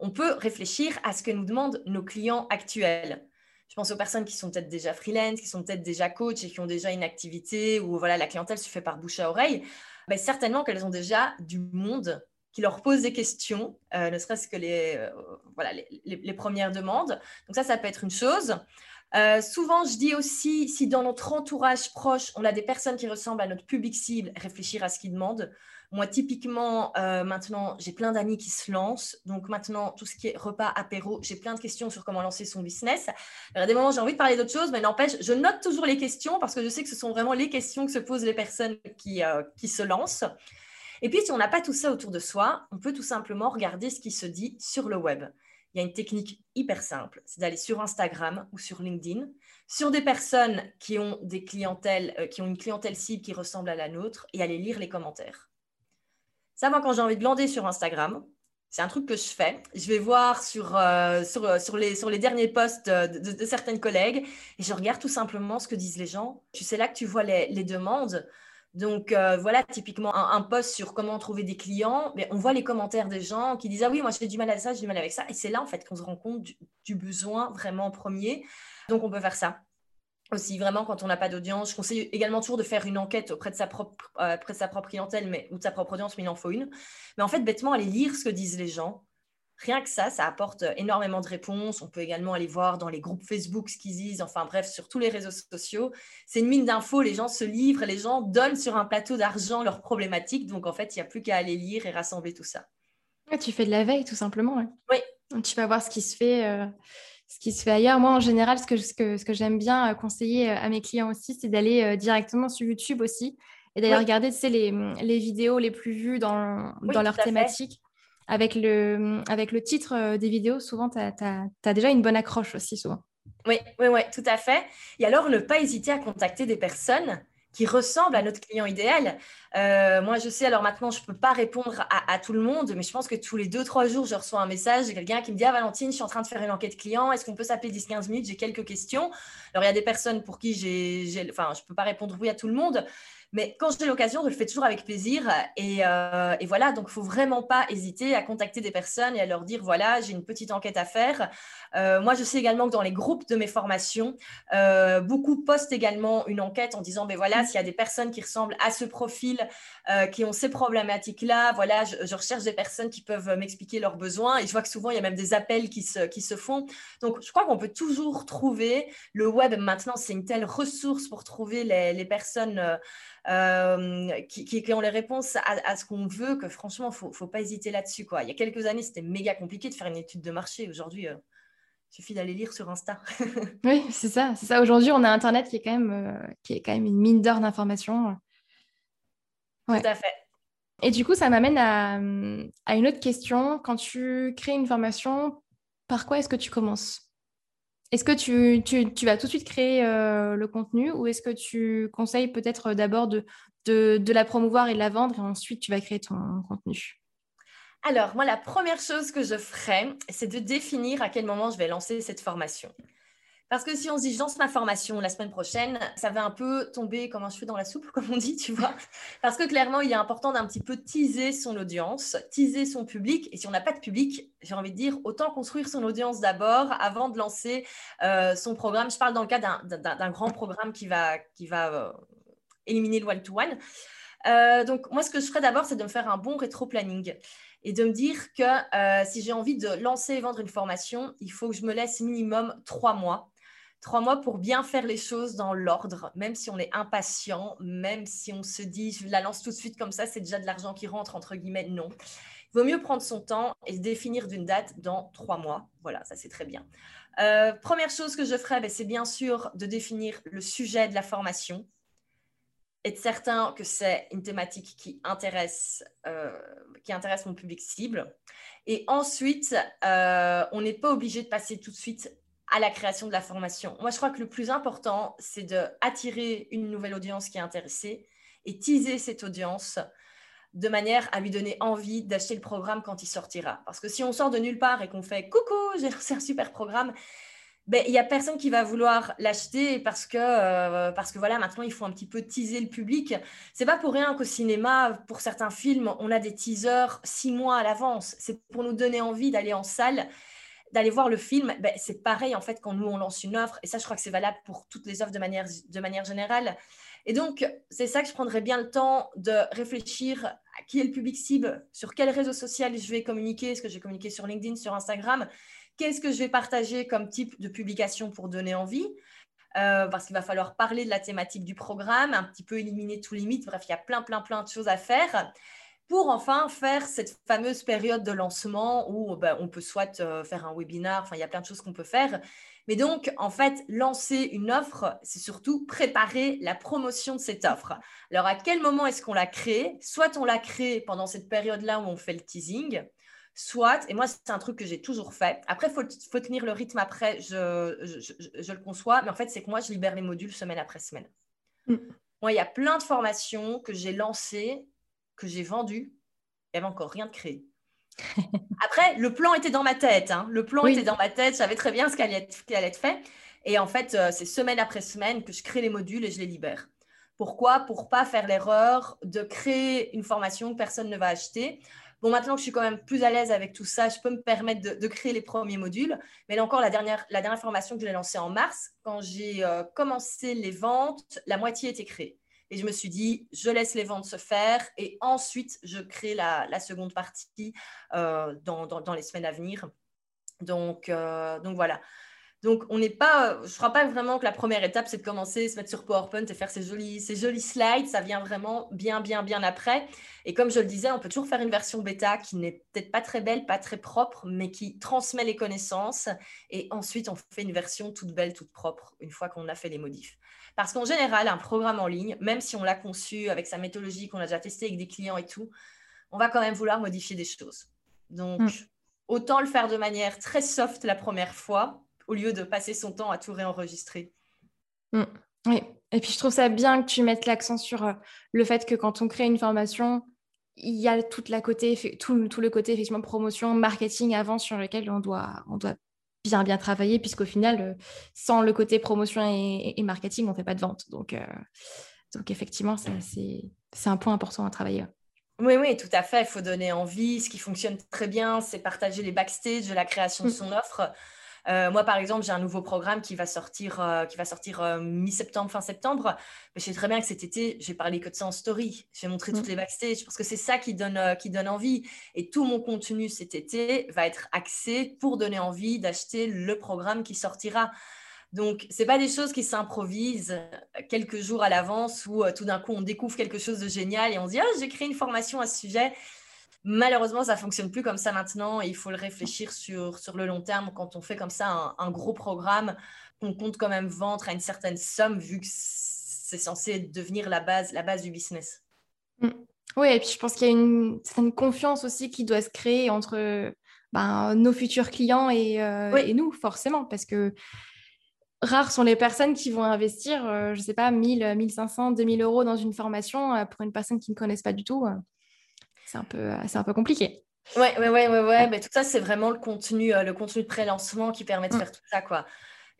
on peut réfléchir à ce que nous demandent nos clients actuels je pense aux personnes qui sont peut-être déjà freelance, qui sont peut-être déjà coach et qui ont déjà une activité où voilà, la clientèle se fait par bouche à oreille. Ben, certainement qu'elles ont déjà du monde qui leur pose des questions, euh, ne serait-ce que les, euh, voilà, les, premières demandes. Donc ça, ça peut être une chose. Euh, souvent, je dis aussi, si dans notre entourage proche, on a des personnes qui ressemblent à notre public cible, réfléchir à ce qu'ils demandent. Moi, typiquement, euh, maintenant, j'ai plein d'amis qui se lancent. Donc maintenant, tout ce qui est repas, apéro, j'ai plein de questions sur comment lancer son business. Il y a des moments, j'ai envie de parler d'autres choses, mais n'empêche, je note toujours les questions parce que je sais que ce sont vraiment les questions que se posent les personnes euh, qui se lancent. Et puis, si on n'a pas tout ça autour de soi, on peut tout simplement regarder ce qui se dit sur le web. Il y a une technique hyper simple, c'est d'aller sur Instagram ou sur LinkedIn, sur des personnes qui ont des clientèles, euh, qui ont une clientèle cible qui ressemble à la nôtre, et aller lire les commentaires. Ça, moi, quand j'ai envie de glander sur Instagram, c'est un truc que je fais. Je vais voir sur, euh, sur, sur, les, sur les derniers posts de, certaines collègues et je regarde tout simplement ce que disent les gens. Tu sais là que tu vois les, les demandes. Donc euh, voilà, typiquement un, post sur comment trouver des clients, mais on voit les commentaires des gens qui disent ah oui moi j'ai du mal à ça, j'ai du mal avec ça, et c'est là en fait qu'on se rend compte du, besoin vraiment premier. Donc on peut faire ça aussi vraiment quand on n'a pas d'audience. Je conseille également toujours de faire une enquête auprès de sa propre, euh, de sa propre clientèle mais, ou de sa propre audience, mais il en faut une. Mais en fait, bêtement, aller lire ce que disent les gens. Rien que ça, ça apporte énormément de réponses. On peut également aller voir dans les groupes Facebook ce qu'ils disent, enfin bref, sur tous les réseaux sociaux. C'est une mine d'infos, les gens se livrent, les gens donnent sur un plateau d'argent leurs problématiques. Donc en fait, il n'y a plus qu'à aller lire et rassembler tout ça. tu fais de la veille tout simplement. Oui. Tu vas voir ce qui se fait. Euh, ce qui se fait ailleurs. Moi, en général, ce que, ce que, ce que j'aime bien euh, conseiller euh, à mes clients aussi, c'est d'aller euh, directement sur YouTube aussi et d'aller regarder les, les, vidéos les plus vues dans, dans leur thématique. Avec le, avec le titre des vidéos, souvent, tu as, déjà une bonne accroche aussi, souvent. Oui, oui, oui, tout à fait. Et alors, ne pas hésiter à contacter des personnes qui ressemble à notre client idéal. Euh, moi, je sais, alors maintenant, je ne peux pas répondre à, tout le monde, mais je pense que tous les deux, trois jours, je reçois un message de quelqu'un qui me dit Ah, Valentine, je suis en train de faire une enquête client, est-ce qu'on peut s'appeler 10-15 minutes? J'ai quelques questions. Alors, il y a des personnes pour qui j'ai, enfin, je ne peux pas répondre oui à tout le monde, mais quand j'ai l'occasion, je le fais toujours avec plaisir. Et, euh, voilà, donc il ne faut vraiment pas hésiter à contacter des personnes et à leur dire, voilà, j'ai une petite enquête à faire. Euh, moi, je sais également que dans les groupes de mes formations, euh, beaucoup postent également une enquête en disant, ben voilà, s'il y a des personnes qui ressemblent à ce profil, qui ont ces problématiques-là, voilà, je, recherche des personnes qui peuvent m'expliquer leurs besoins. Et je vois que souvent, il y a même des appels qui se, qui se font. Donc, je crois qu'on peut toujours trouver, le web maintenant, c'est une telle ressource pour trouver les, les personnes. Euh, qui, ont les réponses à, ce qu'on veut, que franchement, il ne faut, pas hésiter là-dessus. Quoi. Il y a quelques années, c'était méga compliqué de faire une étude de marché. Aujourd'hui, euh, il suffit d'aller lire sur Insta. oui, c'est ça. C'est ça. Aujourd'hui, on a Internet qui est quand même, euh, qui est quand même une mine d'or d'informations. Tout à fait. Et du coup, ça m'amène à, à, une autre question. Quand tu crées une formation, par quoi est-ce que tu commences? Est-ce que tu, vas tout de suite créer euh, le contenu ou est-ce que tu conseilles peut-être d'abord de, de, la promouvoir et de la vendre et ensuite tu vas créer ton contenu? Alors, moi, la première chose que je ferai, c'est de définir à quel moment je vais lancer cette formation. Parce que si on se dit, je lance ma formation la semaine prochaine, ça va un peu tomber comme un cheveu dans la soupe, comme on dit, tu vois. Parce que clairement, il est important d'un petit peu teaser son audience, teaser son public. Et si on n'a pas de public, j'ai envie de dire, autant construire son audience d'abord avant de lancer euh, son programme. Je parle dans le cas d'un grand programme qui va, qui va euh, éliminer le one-to-one. Euh, donc, moi, ce que je ferais d'abord, c'est de me faire un bon rétro-planning et de me dire que si j'ai envie de lancer et vendre une formation, il faut que je me laisse minimum trois mois. Trois mois pour bien faire les choses dans l'ordre, même si on est impatient, même si on se dit je la lance tout de suite comme ça, c'est déjà de l'argent qui rentre, entre guillemets, non. Il vaut mieux prendre son temps et se définir d'une date dans trois mois. Voilà, ça c'est très bien. Euh, première chose que je ferais, ben, c'est bien sûr de définir le sujet de la formation être certain que c'est une thématique qui intéresse, euh, qui intéresse mon public cible. Et ensuite, euh, on n'est pas obligé de passer tout de suite à la création de la formation. Moi, je crois que le plus important, c'est d'attirer une nouvelle audience qui est intéressée et teaser cette audience de manière à lui donner envie d'acheter le programme quand il sortira. Parce que si on sort de nulle part et qu'on fait coucou, j'ai un super programme, ben, il n'y a personne qui va vouloir l'acheter parce que, euh, parce que voilà, maintenant, il faut un petit peu teaser le public. C'est pas pour rien qu'au cinéma, pour certains films, on a des teasers six mois à l'avance. C'est pour nous donner envie d'aller en salle, d'aller voir le film. Ben, c'est pareil, en fait, quand nous, on lance une offre. Et ça, je crois que c'est valable pour toutes les offres de manière, générale. Et donc, c'est ça que je prendrais bien le temps de réfléchir à qui est le public cible, sur quel réseau social je vais communiquer. Est-ce que je vais communiquer sur LinkedIn, sur Instagram Qu'est-ce que je vais partager comme type de publication pour donner envie euh, parce qu'il va falloir parler de la thématique du programme, un petit peu éliminer tous les mythes. Bref, il y a plein, plein, plein de choses à faire pour enfin faire cette fameuse période de lancement où ben, on peut soit euh, faire un webinar, enfin, il y a plein de choses qu'on peut faire. Mais donc, en fait, lancer une offre, c'est surtout préparer la promotion de cette offre. Alors, à quel moment est-ce qu'on la crée? Soit on la crée pendant cette période-là où on fait le teasing, soit, et moi c'est un truc que j'ai toujours fait, après il faut, tenir le rythme après, je, je, le conçois, mais en fait c'est que moi je libère les modules semaine après semaine. Mm. Moi il y a plein de formations que j'ai lancées, que j'ai vendues, il n'y avait encore rien de créé. après, le plan était dans ma tête, hein. le plan était dans ma tête, je savais très bien ce qui allait être, allait être fait, et en fait euh, c'est semaine après semaine que je crée les modules et je les libère. Pourquoi? Pour pas faire l'erreur de créer une formation que personne ne va acheter Bon, maintenant que je suis quand même plus à l'aise avec tout ça, je peux me permettre de, créer les premiers modules. Mais là encore, la dernière, la dernière formation que j'ai lancée en mars, quand j'ai euh, commencé les ventes, la moitié était créée. Et je me suis dit, je laisse les ventes se faire et ensuite, je crée la, seconde partie euh, dans, les semaines à venir. Donc, euh, donc voilà. Donc, on n'est pas, je ne crois pas vraiment que la première étape, c'est de commencer, se mettre sur PowerPoint et faire ces jolis, ces jolis slides. Ça vient vraiment bien, bien, bien après. Et comme je le disais, on peut toujours faire une version bêta qui n'est peut-être pas très belle, pas très propre, mais qui transmet les connaissances. Et ensuite, on fait une version toute belle, toute propre, une fois qu'on a fait les modifs. Parce qu'en général, un programme en ligne, même si on l'a conçu avec sa méthodologie, qu'on a déjà testé avec des clients et tout, on va quand même vouloir modifier des choses. Donc, hmm. autant le faire de manière très soft la première fois au lieu de passer son temps à tout réenregistrer. Mm. Oui, et puis je trouve ça bien que tu mettes l'accent sur euh, le fait que quand on crée une formation, il y a toute la côté, tout, tout, le côté effectivement promotion, marketing avant sur lequel on doit, on doit bien bien travailler puisqu'au final, euh, sans le côté promotion et, marketing, on ne fait pas de vente. Donc, euh, donc effectivement, c'est un point important à travailler. Oui, oui, tout à fait. Il faut donner envie. Ce qui fonctionne très bien, c'est partager les backstage de la création de mm. son offre. Euh, moi, par exemple, j'ai un nouveau programme qui va sortir, euh, qui va sortir euh, mi-septembre, fin septembre. Mais je sais très bien que cet été, j'ai parlé que de ça en story. J'ai montré toutes mm. les backstage parce que c'est ça qui donne, qui donne envie. Et tout mon contenu cet été va être axé pour donner envie d'acheter le programme qui sortira. Donc, ce pas des choses qui s'improvisent quelques jours à l'avance où tout d'un coup on découvre quelque chose de génial et on se dit oh, j'ai créé une formation à ce sujet. Malheureusement, ça fonctionne plus comme ça maintenant il faut le réfléchir sur, sur le long terme. Quand on fait comme ça un, gros programme, on compte quand même vendre à une certaine somme vu que c'est censé devenir la base, la base du business. Mm. Oui, et puis je pense qu'il y a une certaine confiance aussi qui doit se créer entre ben, nos futurs clients et, euh, et, nous, forcément, parce que rares sont les personnes qui vont investir, euh, je ne sais pas, 1000, 1500, 2000 euros dans une formation euh, pour une personne qui ne connaissent pas du tout c'est un peu, euh, c'est un peu compliqué. Ouais, ouais, ouais, ouais, ouais. Mais tout ça, c'est vraiment le contenu, euh, le contenu de pré-lancement qui permet de mm. faire tout ça, quoi.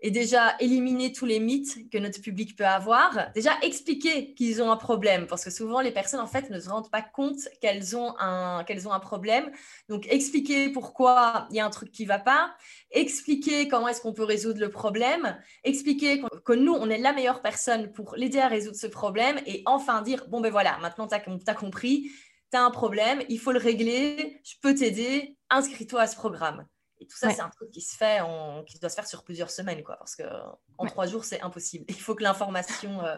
et déjà éliminer tous les mythes que notre public peut avoir. Déjà expliquer qu'ils ont un problème, parce que souvent les personnes en fait ne se rendent pas compte qu'elles ont un, qu'elles ont un problème. Donc expliquer pourquoi il y a un truc qui va pas, expliquer comment est-ce qu'on peut résoudre le problème, expliquer que nous, on est la meilleure personne pour l'aider à résoudre ce problème, et enfin dire, bon ben voilà, maintenant tu as, compris, tu as un problème, il faut le régler, je peux t'aider, inscris-toi à ce programme. Et tout ça, c'est un truc qui se fait, qui doit se faire sur plusieurs semaines, quoi, parce que en trois jours, c'est impossible. Il faut que l'information euh,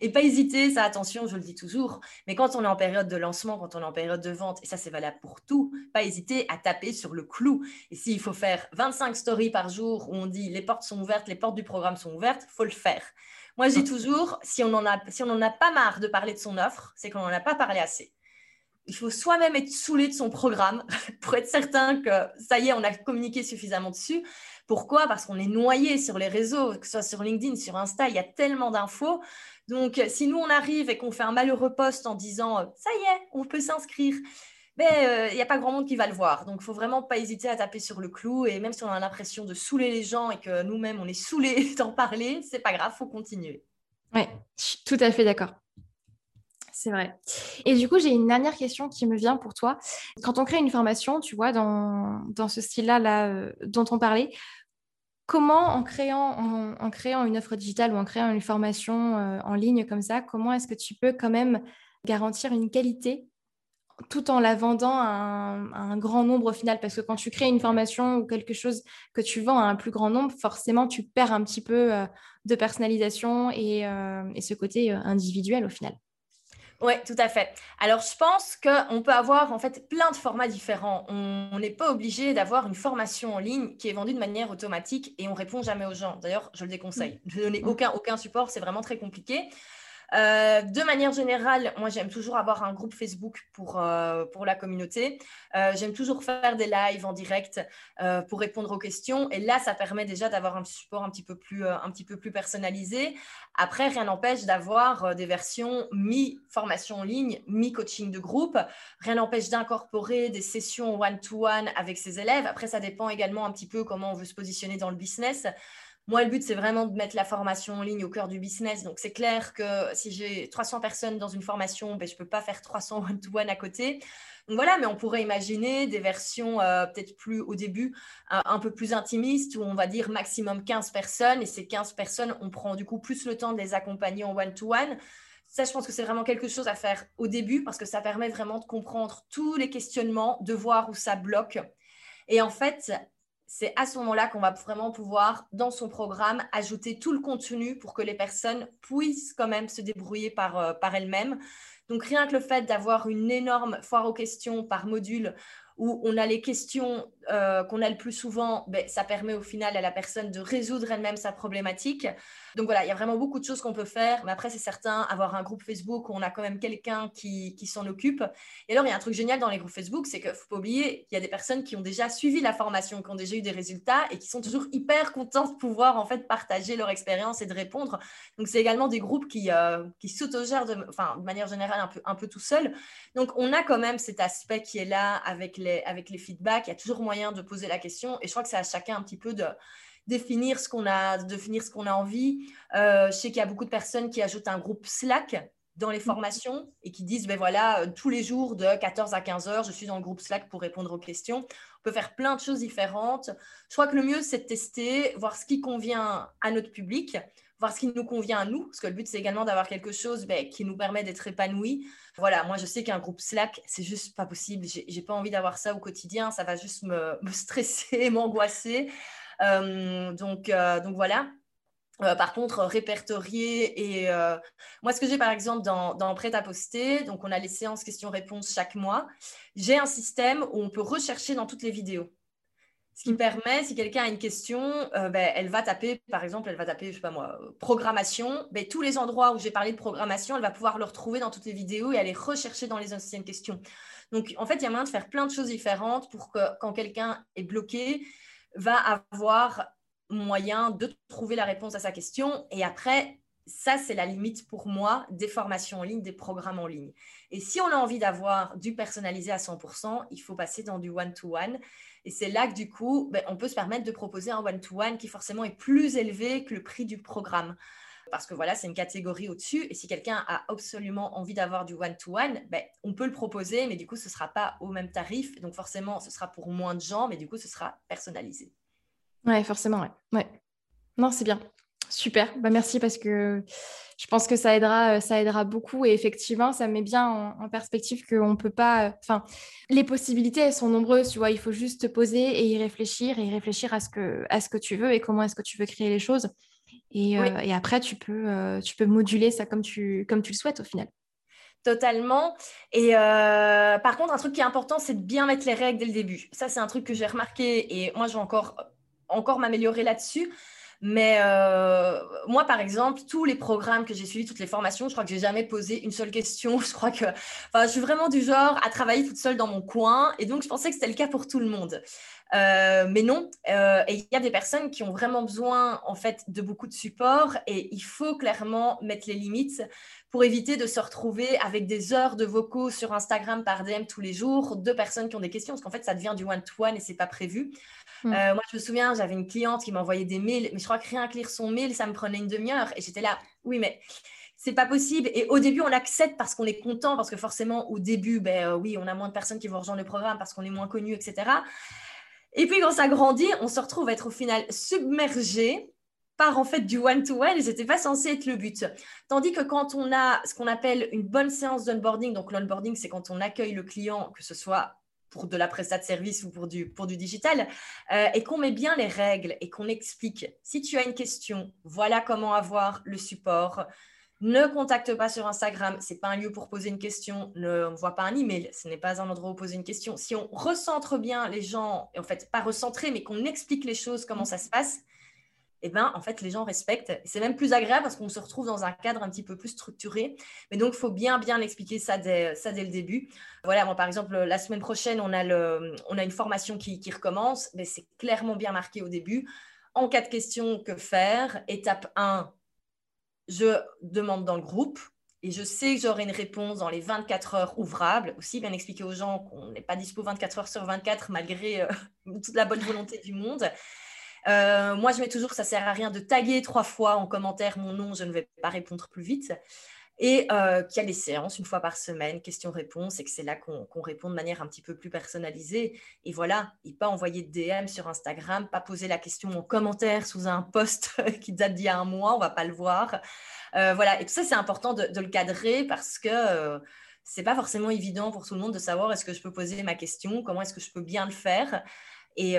et pas hésiter, ça, attention, je le dis toujours. Mais quand on est en période de lancement, quand on est en période de vente, et ça, c'est valable pour tout, pas hésiter à taper sur le clou. Et s'il faut faire 25 stories par jour où on dit les portes sont ouvertes, les portes du programme sont ouvertes, faut le faire. Moi, je dis toujours, si on en a, si on en a pas marre de parler de son offre, c'est qu'on n'en a pas parlé assez il faut soi-même être saoulé de son programme pour être certain que ça y est, on a communiqué suffisamment dessus. Pourquoi? Parce qu'on est noyé sur les réseaux, que ce soit sur LinkedIn, sur Insta, il y a tellement d'infos. Donc, si nous, on arrive et qu'on fait un malheureux post en disant ça y est, on peut s'inscrire, ben, euh, il n'y a pas grand monde qui va le voir. Donc, il faut vraiment pas hésiter à taper sur le clou. Et même si on a l'impression de saouler les gens et que nous-mêmes, on est saoulés d'en parler, c'est pas grave, faut continuer. Oui, je suis tout à fait d'accord c'est vrai. Et du coup, j'ai une dernière question qui me vient pour toi. Quand on crée une formation, tu vois, dans, ce style-là là, euh, dont on parlait, comment en créant, une offre digitale ou en créant une formation euh, en ligne comme ça, comment est-ce que tu peux quand même garantir une qualité tout en la vendant à un, grand nombre au final? Parce que quand tu crées une formation ou quelque chose que tu vends à un plus grand nombre, forcément, tu perds un petit peu euh, de personnalisation et ce côté individuel au final. Oui, tout à fait. Alors, je pense qu'on peut avoir en fait plein de formats différents. On n'est pas obligé d'avoir une formation en ligne qui est vendue de manière automatique et on répond jamais aux gens. D'ailleurs, je le déconseille. Je ne donner mm. aucun, aucun support, c'est vraiment très compliqué. Euh, de manière générale, moi j'aime toujours avoir un groupe Facebook pour, euh, pour la communauté. Euh, j'aime toujours faire des lives en direct pour répondre aux questions. Et là, ça permet déjà d'avoir un support un petit peu plus, un petit peu plus personnalisé. Après, rien n'empêche d'avoir des versions mi-formation en ligne, mi-coaching de groupe. Rien n'empêche d'incorporer des sessions one-to-one -one avec ses élèves. Après, ça dépend également un petit peu comment on veut se positionner dans le business. Moi, le but, c'est vraiment de mettre la formation en ligne au cœur du business. Donc, c'est clair que si j'ai 300 personnes dans une formation, ben, je ne peux pas faire 300 one-to-one à côté. Donc voilà, mais on pourrait imaginer des versions euh, peut-être plus au début, un peu plus intimistes, où on va dire maximum 15 personnes. Et ces 15 personnes, on prend du coup plus le temps de les accompagner en one-to-one. Ça, je pense que c'est vraiment quelque chose à faire au début parce que ça permet vraiment de comprendre tous les questionnements, de voir où ça bloque. Et en fait, c'est à ce moment-là qu'on va vraiment pouvoir, dans son programme, ajouter tout le contenu pour que les personnes puissent quand même se débrouiller par, euh, par elles-mêmes. Donc rien que le fait d'avoir une énorme foire aux questions par module où on a les questions euh, qu'on a le plus souvent, ben, ça permet au final à la personne de résoudre elle-même sa problématique. Donc voilà, il y a vraiment beaucoup de choses qu'on peut faire. Mais après, c'est certain, avoir un groupe Facebook où on a quand même quelqu'un qui, s'en occupe. Et alors, il y a un truc génial dans les groupes Facebook, c'est qu'il ne faut pas oublier qu'il y a des personnes qui ont déjà suivi la formation, qui ont déjà eu des résultats et qui sont toujours hyper contents de pouvoir en fait partager leur expérience et de répondre. Donc, c'est également des groupes qui, euh, qui s'autogèrent de, de manière générale un peu, un peu tout seul. Donc, on a quand même cet aspect qui est là avec les, avec les feedbacks. Il y a toujours moyen de poser la question. Et je crois que c'est à chacun un petit peu de définir ce qu'on a, définir ce qu'on a envie. Euh, je sais qu'il y a beaucoup de personnes qui ajoutent un groupe Slack dans les mm. formations et qui disent, ben voilà, euh, tous les jours de 14 à 15 heures, je suis dans le groupe Slack pour répondre aux questions. On peut faire plein de choses différentes. Je crois que le mieux, c'est de tester, voir ce qui convient à notre public, voir ce qui nous convient à nous, parce que le but, c'est également d'avoir quelque chose ben, qui nous permet d'être épanouis. Voilà, moi, je sais qu'un groupe Slack, c'est juste pas possible. J'ai pas envie d'avoir ça au quotidien. Ça va juste me, me stresser, m'angoisser. Euh, donc, euh, donc voilà. Euh, par contre, répertorier et moi, ce que j'ai par exemple dans, dans Prêt à poster, donc on a les séances questions-réponses chaque mois, j'ai un système où on peut rechercher dans toutes les vidéos. Ce qui mm. permet, si quelqu'un a une question, ben, elle va taper, par exemple, elle va taper, je sais pas moi, programmation. Ben, tous les endroits où j'ai parlé de programmation, elle va pouvoir le retrouver dans toutes les vidéos et aller rechercher dans les anciennes questions. Donc, en fait, il y a moyen de faire plein de choses différentes pour que quand quelqu'un est bloqué, va avoir moyen de trouver la réponse à sa question. Et après, ça, c'est la limite pour moi des formations en ligne, des programmes en ligne. Et si on a envie d'avoir du personnalisé à 100%, il faut passer dans du one-to-one. Et c'est là que du coup, ben, on peut se permettre de proposer un one-to-one qui forcément est plus élevé que le prix du programme. Parce que voilà, c'est une catégorie au-dessus. Et si quelqu'un a absolument envie d'avoir du one-to-one, ben, on peut le proposer, mais du coup, ce ne sera pas au même tarif. Donc forcément, ce sera pour moins de gens, mais du coup, ce sera personnalisé. Ouais, forcément, ouais. ouais. Non, c'est bien. Super, bah merci parce que je pense que ça aidera, euh, ça aidera beaucoup et effectivement, ça met bien en, perspective qu'on peut pas. Euh, enfin, les possibilités elles sont nombreuses, tu vois. Il faut juste te poser et y réfléchir et y réfléchir à ce que, à ce que tu veux et comment est-ce que tu veux créer les choses. Et, euh, et après, tu peux, tu peux moduler ça comme tu, comme tu le souhaites au final. Totalement. Et par contre, un truc qui est important, c'est de bien mettre les règles dès le début. Ça, c'est un truc que j'ai remarqué et moi, je vais encore, encore m'améliorer là-dessus. Mais euh, moi, par exemple, tous les programmes que j'ai suivis, toutes les formations, je crois que j'ai jamais posé une seule question. Je crois que, enfin, je suis vraiment du genre à travailler toute seule dans mon coin, et donc je pensais que c'était le cas pour tout le monde. Euh, mais non, euh, et il y a des personnes qui ont vraiment besoin en fait de beaucoup de support, et il faut clairement mettre les limites pour éviter de se retrouver avec des heures de vocaux sur Instagram par DM tous les jours de personnes qui ont des questions, parce qu'en fait, ça devient du one-to-one et c'est pas prévu. Mm. Euh, moi, je me souviens, j'avais une cliente qui m'envoyait des mails, mais je crois que rien que lire son mail, ça me prenait une demi-heure. Et j'étais là, oui, mais c'est pas possible. Et au début, on l'accepte parce qu'on est content, parce que forcément, au début, ben euh, oui, on a moins de personnes qui vont rejoindre le programme parce qu'on est moins connu, etc. Et puis, quand ça grandit, on se retrouve à être au final submergé par en fait du one-to-one et c'était pas censé être le but. Tandis que quand on a ce qu'on appelle une bonne séance d'onboarding, donc l'onboarding c'est quand on accueille le client, que ce soit pour de la prestat de service ou pour du, pour du digital, euh, et qu'on met bien les règles et qu'on explique, si tu as une question, voilà comment avoir le support. Ne contacte pas sur Instagram, c'est pas un lieu pour poser une question. Ne voit pas un email, ce n'est pas un endroit où poser une question. Si on recentre bien les gens, et en fait pas recentrer, mais qu'on explique les choses, comment ça se passe, eh ben, en fait, les gens respectent. C'est même plus agréable parce qu'on se retrouve dans un cadre un petit peu plus structuré. Mais donc, il faut bien, bien expliquer ça dès, ça dès le début. Voilà, moi, par exemple, la semaine prochaine, on a, le, on a une formation qui, qui recommence. Mais c'est clairement bien marqué au début. En cas de question, que faire? Étape 1, je demande dans le groupe. Et je sais que j'aurai une réponse dans les 24 heures ouvrables. Aussi, bien expliquer aux gens qu'on n'est pas dispo 24 heures sur 24 malgré euh, toute la bonne volonté du monde. Euh, moi, je mets toujours ça sert à rien de taguer trois fois en commentaire mon nom, je ne vais pas répondre plus vite. Et euh, qu'il y a des séances une fois par semaine, questions-réponses, et que c'est là qu'on répond de manière un petit peu plus personnalisée. Et voilà, et pas envoyer de DM sur Instagram, pas poser la question en commentaire sous un post qui date d'il y a un mois, on va pas le voir. Voilà, et tout ça, c'est important de, le cadrer parce que euh, c'est pas forcément évident pour tout le monde de savoir est-ce que je peux poser ma question, comment est-ce que je peux bien le faire? Et,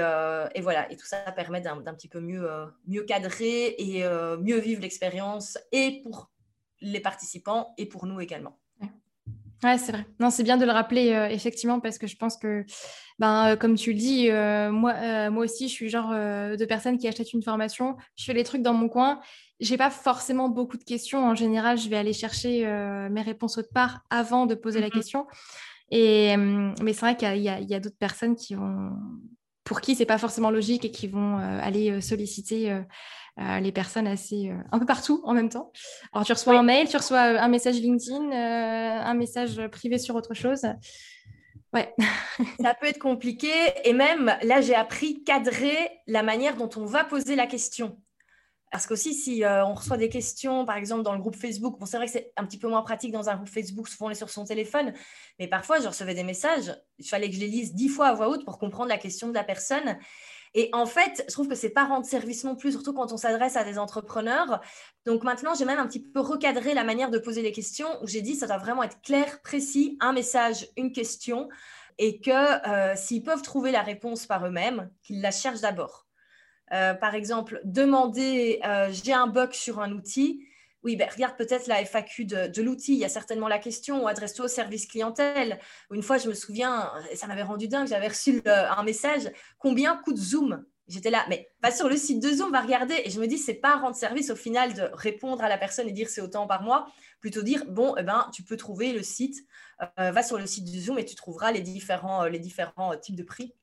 voilà, et tout ça permet d'un petit peu mieux, cadrer et mieux vivre l'expérience, et pour les participants et pour nous également. Ouais, c'est vrai. Non, c'est bien de le rappeler, effectivement, parce que je pense que, ben, comme tu le dis, moi, moi aussi, je suis genre de personne qui achète une formation, je fais les trucs dans mon coin. J'ai pas forcément beaucoup de questions. En général, je vais aller chercher mes réponses autre part avant de poser la mm-hmm. question. Et, mais c'est vrai qu'il y a, a d'autres personnes qui vont pour qui c'est pas forcément logique et qui vont euh, aller euh, solliciter euh, les personnes assez un peu partout en même temps. Alors tu reçois un mail, tu reçois un message LinkedIn, un message privé sur autre chose. Ouais. ça peut être compliqué et même là j'ai appris cadrer la manière dont on va poser la question. Parce qu'aussi, si euh, on reçoit des questions, par exemple, dans le groupe Facebook, bon, c'est vrai que c'est un petit peu moins pratique dans un groupe Facebook, souvent on est sur son téléphone, mais parfois, je recevais des messages, il fallait que je les lise dix fois à voix haute pour comprendre la question de la personne. Et en fait, je trouve que c'est pas rendre service non plus, surtout quand on s'adresse à des entrepreneurs. Donc maintenant, j'ai même un petit peu recadré la manière de poser les questions, où j'ai dit ça doit vraiment être clair, précis, un message, une question, et que euh, s'ils peuvent trouver la réponse par eux-mêmes, qu'ils la cherchent d'abord. Euh, par exemple, demander euh, j'ai un bug sur un outil. Oui, ben, regarde peut-être la FAQ de, l'outil. Il y a certainement la question adresse-toi au service clientèle. Une fois, je me souviens, ça m'avait rendu dingue, j'avais reçu un message combien coûte Zoom? J'étais là, mais pas sur le site de Zoom, va regarder. Et je me dis, c'est pas rendre service au final de répondre à la personne et dire c'est autant par mois. Plutôt dire, bon, eh ben, tu peux trouver le site, euh, va sur le site de Zoom et tu trouveras les différents types de prix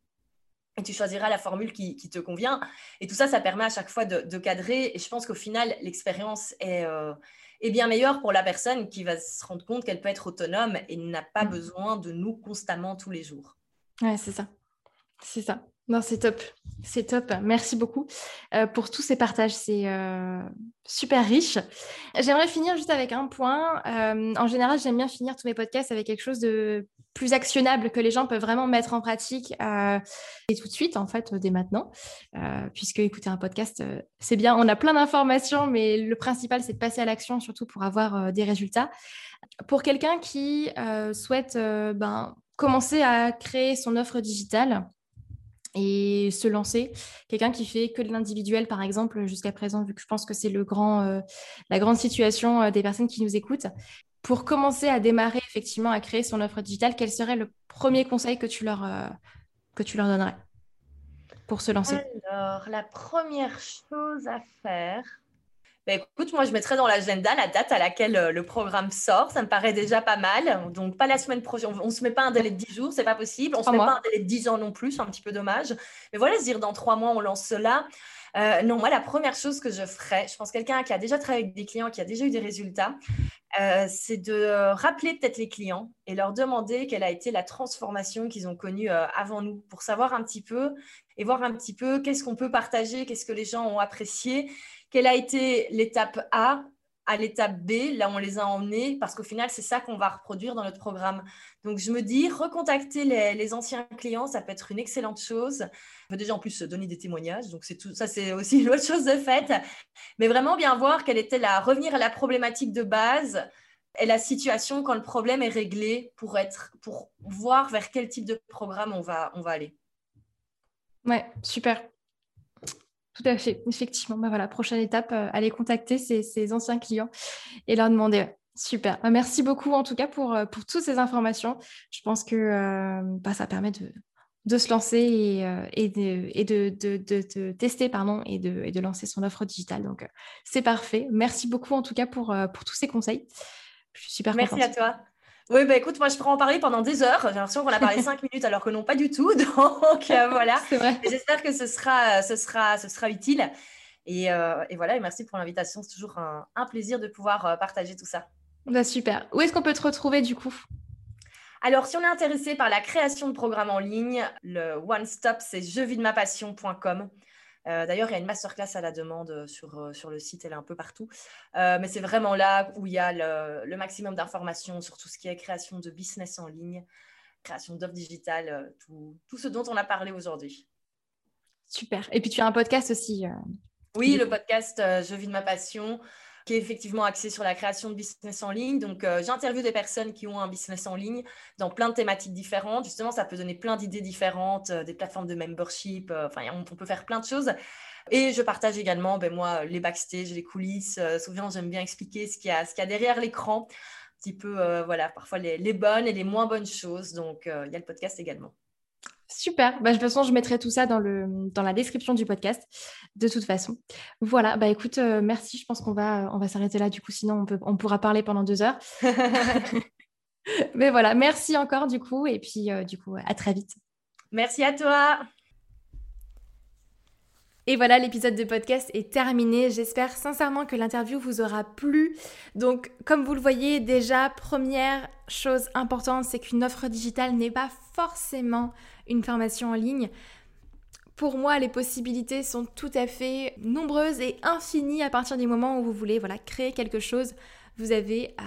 et tu choisiras la formule qui, te convient. Et tout ça, ça permet à chaque fois de, cadrer. Et je pense qu'au final, l'expérience est, euh, est, bien meilleure pour la personne qui va se rendre compte qu'elle peut être autonome et n'a pas mmh. besoin de nous constamment tous les jours. Ouais, c'est ça. C'est ça. Non, c'est top. C'est top. Merci beaucoup euh, pour tous ces partages. C'est euh, super riche. J'aimerais finir juste avec un point. en général, j'aime bien finir tous mes podcasts avec quelque chose de plus actionnable que les gens peuvent vraiment mettre en pratique euh, et tout de suite en fait dès maintenant euh, puisque écouter un podcast euh, c'est bien on a plein d'informations mais le principal c'est de passer à l'action surtout pour avoir des résultats pour quelqu'un qui souhaite ben, commencer à créer son offre digitale et se lancer. Quelqu'un qui fait que de l'individuel, par exemple, jusqu'à présent, vu que je pense que c'est le grand, la grande situation des personnes qui nous écoutent pour commencer à démarrer effectivement à créer son offre digitale, quel serait le premier conseil que tu leur, euh, que tu leur donnerais pour se lancer? Alors, la première chose à faire, ben, écoute, moi je mettrais dans l'agenda la date à laquelle euh, le programme sort. Ça me paraît déjà pas mal. Donc, pas la semaine prochaine. On ne se met pas un délai de 10 jours, c'est pas possible. On ne se met pas un délai de 10 ans non plus, c'est un petit peu dommage. Mais voilà, se dire dans trois mois, on lance cela. Euh, non, moi, la première chose que je ferais, je pense quelqu'un qui a déjà travaillé avec des clients, qui a déjà eu des résultats, euh, c'est de rappeler peut-être les clients et leur demander quelle a été la transformation qu'ils ont connue euh, avant nous pour savoir un petit peu et voir un petit peu qu'est-ce qu'on peut partager, qu'est-ce que les gens ont apprécié, quelle a été l'étape A à l'étape B, là on les a emmenés, parce qu'au final, c'est ça qu'on va reproduire dans notre programme. Donc je me dis, recontacter les, anciens clients, ça peut être une excellente chose. Peut déjà en plus donner des témoignages, donc c'est tout ça, c'est aussi une autre chose de fait. Mais vraiment bien voir quelle était la, revenir à la problématique de base et la situation quand le problème est réglé pour être, pour voir vers quel type de programme on va, on va aller. Ouais, super. Tout à fait, effectivement. Bah voilà, prochaine étape, euh, aller contacter ces, anciens clients et leur demander. Super. Bah, merci beaucoup en tout cas pour, euh, pour toutes ces informations. Je pense que euh, bah, ça permet de, de se lancer et, et, de, et de, de, tester pardon, et, de, et de lancer son offre digitale. Donc, c'est parfait. Merci beaucoup en tout cas pour, pour tous ces conseils. Je suis super Merci à toi. Oui, bah écoute, moi je pourrais en parler pendant des heures. J'ai l'impression qu'on a parlé cinq minutes alors que non, pas du tout. Donc euh, voilà. J'espère que ce sera, ce sera, ce sera utile. Et, euh, et voilà, et merci pour l'invitation. C'est toujours un, un, plaisir de pouvoir euh, partager tout ça. Bah, super. Où est-ce qu'on peut te retrouver du coup? Alors, si on est intéressé par la création de programmes en ligne, le one stop, c'est jeuxvidemapassion.com. Euh, d'ailleurs, il y a une masterclass à la demande euh, sur, euh, sur le site, elle est un peu partout. mais c'est vraiment là où il y a le, maximum d'informations sur tout ce qui est création de business en ligne, création d'offres digitales, tout, tout, ce dont on a parlé aujourd'hui. Super. Et puis tu as un podcast aussi. Oui, le podcast Je vis de ma passion qui est effectivement axé sur la création de business en ligne. Donc, euh, j'interviewe des personnes qui ont un business en ligne dans plein de thématiques différentes. Justement, ça peut donner plein d'idées différentes, euh, des plateformes de membership. Euh, enfin, on, peut faire plein de choses. Et je partage également, ben, moi, les backstage, les coulisses. souvent, j'aime bien expliquer ce qu'il y y a derrière l'écran. Un petit peu, voilà, parfois les, bonnes et les moins bonnes choses. Donc, il y a le podcast également. Super. Bah, de toute façon, je mettrai tout ça dans, le, dans la description du podcast, de toute façon. Voilà. Bah, écoute, euh, merci. Je pense qu'on va, on va s'arrêter là. Du coup, sinon, on, peut, on pourra parler pendant deux heures. Mais voilà. Merci encore, du coup. Et puis, euh, du coup, à très vite. Merci à toi. Et voilà, l'épisode de podcast est terminé. J'espère sincèrement que l'interview vous aura plu. Donc, comme vous le voyez, déjà, première chose importante, c'est qu'une offre digitale n'est pas forcément une formation en ligne. Pour moi, les possibilités sont tout à fait nombreuses et infinies à partir du moment où vous voulez voilà, créer quelque chose. Vous avez euh,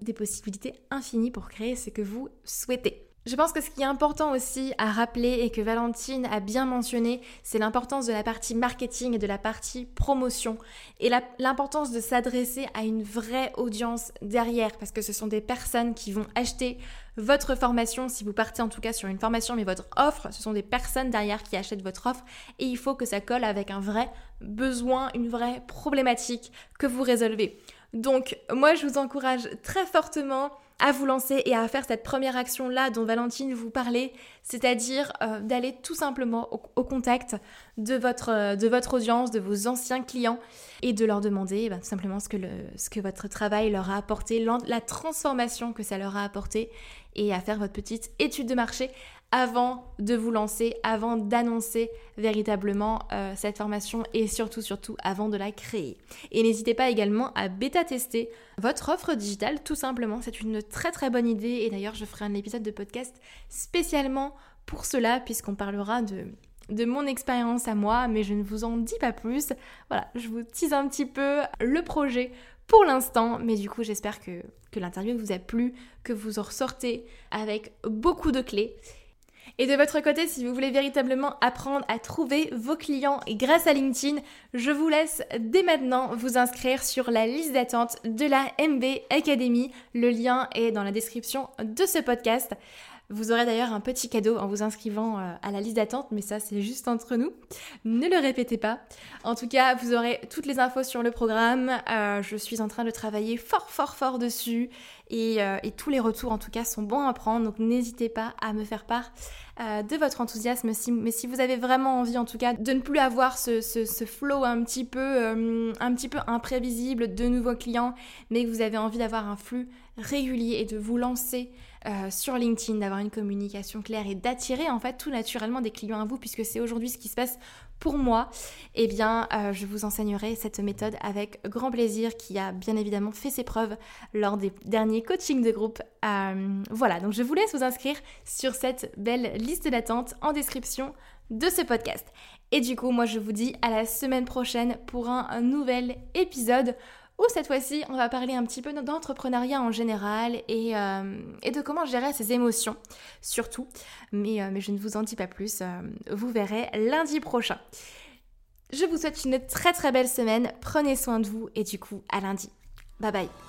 des possibilités infinies pour créer ce que vous souhaitez. Je pense que ce qui est important aussi à rappeler et que Valentine a bien mentionné, c'est l'importance de la partie marketing et de la partie promotion et l'importance de s'adresser à une vraie audience derrière parce que ce sont des personnes qui vont acheter votre formation si vous partez en tout cas sur une formation mais votre offre, ce sont des personnes derrière qui achètent votre offre et il faut que ça colle avec un vrai besoin, une vraie problématique que vous résolvez. Donc moi je vous encourage très fortement à vous lancer et à faire cette première action-là dont Valentine vous parlait, c'est-à-dire euh, d'aller tout simplement au, contact de votre, de votre audience, de vos anciens clients et de leur demander eh ben, tout simplement ce que, ce que votre travail leur a apporté, la transformation que ça leur a apporté et à faire votre petite étude de marché avant de vous lancer, avant d'annoncer véritablement euh, cette formation et surtout, surtout avant de la créer. Et n'hésitez pas également à bêta-tester votre offre digitale, tout simplement. C'est une très très bonne idée et d'ailleurs je ferai un épisode de podcast spécialement pour cela puisqu'on parlera de de mon expérience à moi, mais je ne vous en dis pas plus. Voilà, je vous tease un petit peu le projet pour l'instant, mais du coup j'espère que, que l'interview vous a plu, que vous en ressortez avec beaucoup de clés. Et de votre côté, si vous voulez véritablement apprendre à trouver vos clients grâce à LinkedIn, je vous laisse dès maintenant vous inscrire sur la liste d'attente de la MB Academy. Le lien est dans la description de ce podcast. Vous aurez d'ailleurs un petit cadeau en vous inscrivant euh, à la liste d'attente, mais ça c'est juste entre nous. Ne le répétez pas. En tout cas, vous aurez toutes les infos sur le programme. Euh, je suis en train de travailler fort fort fort dessus euh, et, tous les retours en tout cas sont bons à prendre. Donc n'hésitez pas à me faire part de votre enthousiasme. mais si vous avez vraiment envie en tout cas de ne plus avoir ce, flow un petit, peu, un petit peu imprévisible de nouveaux clients, mais que vous avez envie d'avoir un flux régulier et de vous lancer euh, sur LinkedIn, d'avoir une communication claire et d'attirer en fait tout naturellement des clients à vous, puisque c'est aujourd'hui ce qui se passe pour moi, eh bien, euh, je vous enseignerai cette méthode avec grand plaisir qui a bien évidemment fait ses preuves lors des derniers coachings de groupe. Euh, voilà, donc je vous laisse vous inscrire sur cette belle liste d'attente en description de ce podcast. Et du coup, moi je vous dis à la semaine prochaine pour un nouvel épisode cette fois-ci, on va parler un petit peu d'entrepreneuriat en général et, euh, de comment gérer ses émotions, surtout. Mais, euh, mais, je ne vous en dis pas plus, euh, vous verrez lundi prochain. Je vous souhaite une très très belle semaine, prenez soin de vous et du coup à lundi. Bye bye